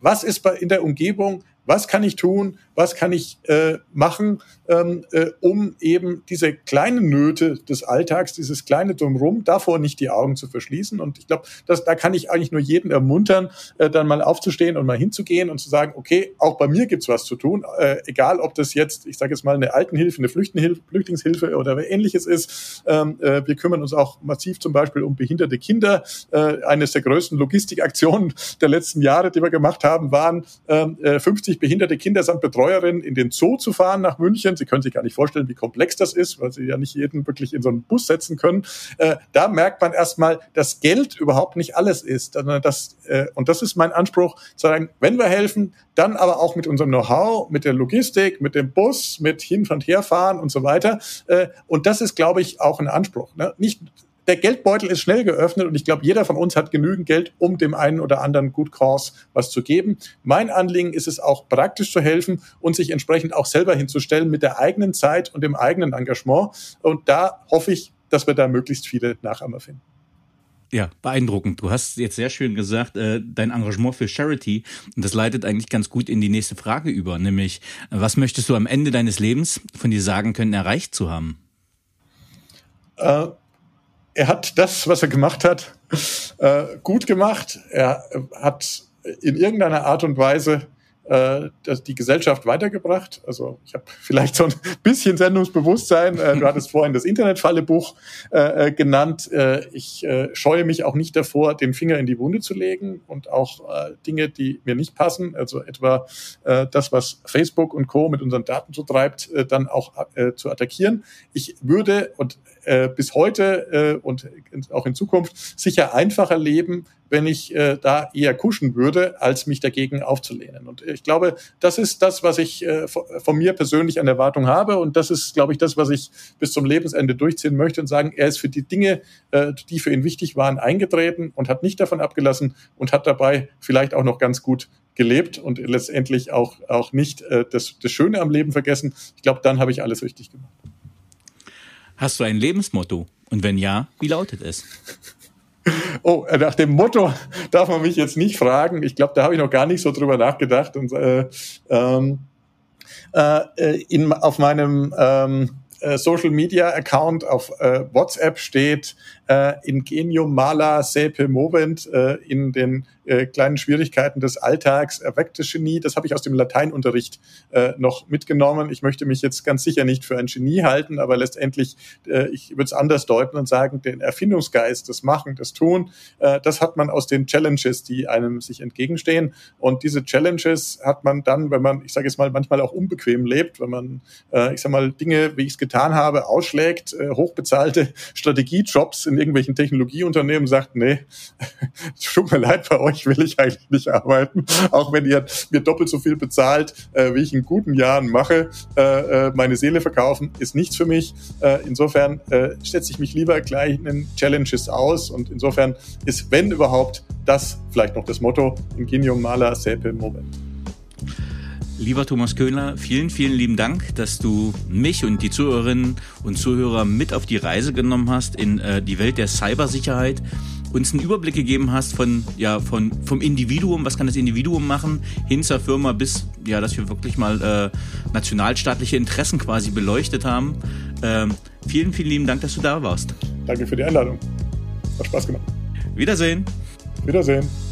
was ist bei, in der Umgebung, was kann ich tun, was kann ich äh, machen, ähm, äh, um eben diese kleinen Nöte des Alltags, dieses kleine Drumrum, davor nicht die Augen zu verschließen. Und ich glaube, da kann ich eigentlich nur jeden ermuntern, äh, dann mal aufzustehen und mal hinzugehen und zu sagen, okay, auch bei mir gibt's was zu tun, äh, egal ob das jetzt, ich sage jetzt mal, eine Altenhilfe, eine Flüchtlingshilfe oder ähnliches ist. Ähm, äh, wir kümmern uns auch massiv zum Beispiel um behinderte Kinder. Äh, eines der größten Logistikaktionen der letzten Jahre, die wir gemacht haben, waren äh, 50 50 behinderte Kinder samt Betreuerin in den Zoo zu fahren nach München. Sie können sich gar nicht vorstellen, wie komplex das ist, weil Sie ja nicht jeden wirklich in so einen Bus setzen können. Äh, da merkt man erstmal, dass Geld überhaupt nicht alles ist. Das, äh, und das ist mein Anspruch, zu sagen, wenn wir helfen, dann aber auch mit unserem Know-how, mit der Logistik, mit dem Bus, mit hin und her fahren und so weiter. Äh, und das ist, glaube ich, auch ein Anspruch. Ne? Nicht der Geldbeutel ist schnell geöffnet und ich glaube, jeder von uns hat genügend Geld, um dem einen oder anderen Good Cause was zu geben. Mein Anliegen ist es auch praktisch zu helfen und sich entsprechend auch selber hinzustellen mit der eigenen Zeit und dem eigenen Engagement. Und da hoffe ich, dass wir da möglichst viele Nachahmer finden. Ja, beeindruckend. Du hast jetzt sehr schön gesagt, äh, dein Engagement für Charity. Und das leitet eigentlich ganz gut in die nächste Frage über, nämlich, was möchtest du am Ende deines Lebens von dir sagen können, erreicht zu haben? Äh, er hat das, was er gemacht hat, äh, gut gemacht. Er hat in irgendeiner Art und Weise äh, die Gesellschaft weitergebracht. Also ich habe vielleicht so ein bisschen Sendungsbewusstsein. Äh, du hattest vorhin das Internetfallebuch äh, äh, genannt. Ich äh, scheue mich auch nicht davor, den Finger in die Wunde zu legen und auch äh, Dinge, die mir nicht passen, also etwa äh, das, was Facebook und Co. mit unseren Daten so treibt, äh, dann auch äh, zu attackieren. Ich würde und äh, bis heute äh, und auch in Zukunft sicher einfacher leben, wenn ich äh, da eher kuschen würde, als mich dagegen aufzulehnen. Und ich glaube, das ist das, was ich äh, von mir persönlich an Erwartung habe. Und das ist, glaube ich, das, was ich bis zum Lebensende durchziehen möchte und sagen, er ist für die Dinge, äh, die für ihn wichtig waren, eingetreten und hat nicht davon abgelassen und hat dabei vielleicht auch noch ganz gut gelebt und letztendlich auch, auch nicht äh, das, das Schöne am Leben vergessen. Ich glaube, dann habe ich alles richtig gemacht. Hast du ein Lebensmotto? Und wenn ja, wie lautet es? Oh, äh, nach dem Motto *laughs* darf man mich jetzt nicht fragen. Ich glaube, da habe ich noch gar nicht so drüber nachgedacht. Und äh, ähm, äh, in, auf meinem ähm, äh, Social Media Account auf äh, WhatsApp steht äh, Ingenium Mala Sepe Movent äh, in den äh, kleinen Schwierigkeiten des Alltags erweckte Genie. Das habe ich aus dem Lateinunterricht äh, noch mitgenommen. Ich möchte mich jetzt ganz sicher nicht für ein Genie halten, aber letztendlich, äh, ich würde es anders deuten und sagen, den Erfindungsgeist, das Machen, das Tun, äh, das hat man aus den Challenges, die einem sich entgegenstehen. Und diese Challenges hat man dann, wenn man, ich sage jetzt mal, manchmal auch unbequem lebt, wenn man, äh, ich sage mal, Dinge, wie ich es getan habe, ausschlägt, äh, hochbezahlte *laughs* Strategiejobs in irgendwelchen Technologieunternehmen sagt, nee, *laughs* tut mir leid, bei euch will ich eigentlich nicht arbeiten, auch wenn ihr mir doppelt so viel bezahlt, äh, wie ich in guten Jahren mache. Äh, äh, meine Seele verkaufen ist nichts für mich. Äh, insofern äh, setze ich mich lieber kleinen Challenges aus und insofern ist, wenn überhaupt, das vielleicht noch das Motto, Ingenium Mala Sepe Moment. Lieber Thomas Köhler, vielen, vielen lieben Dank, dass du mich und die Zuhörerinnen und Zuhörer mit auf die Reise genommen hast in äh, die Welt der Cybersicherheit, uns einen Überblick gegeben hast von, ja, von, vom Individuum, was kann das Individuum machen, hin zur Firma bis, ja, dass wir wirklich mal äh, nationalstaatliche Interessen quasi beleuchtet haben. Äh, vielen, vielen lieben Dank, dass du da warst. Danke für die Einladung. Hat Spaß gemacht. Wiedersehen. Wiedersehen.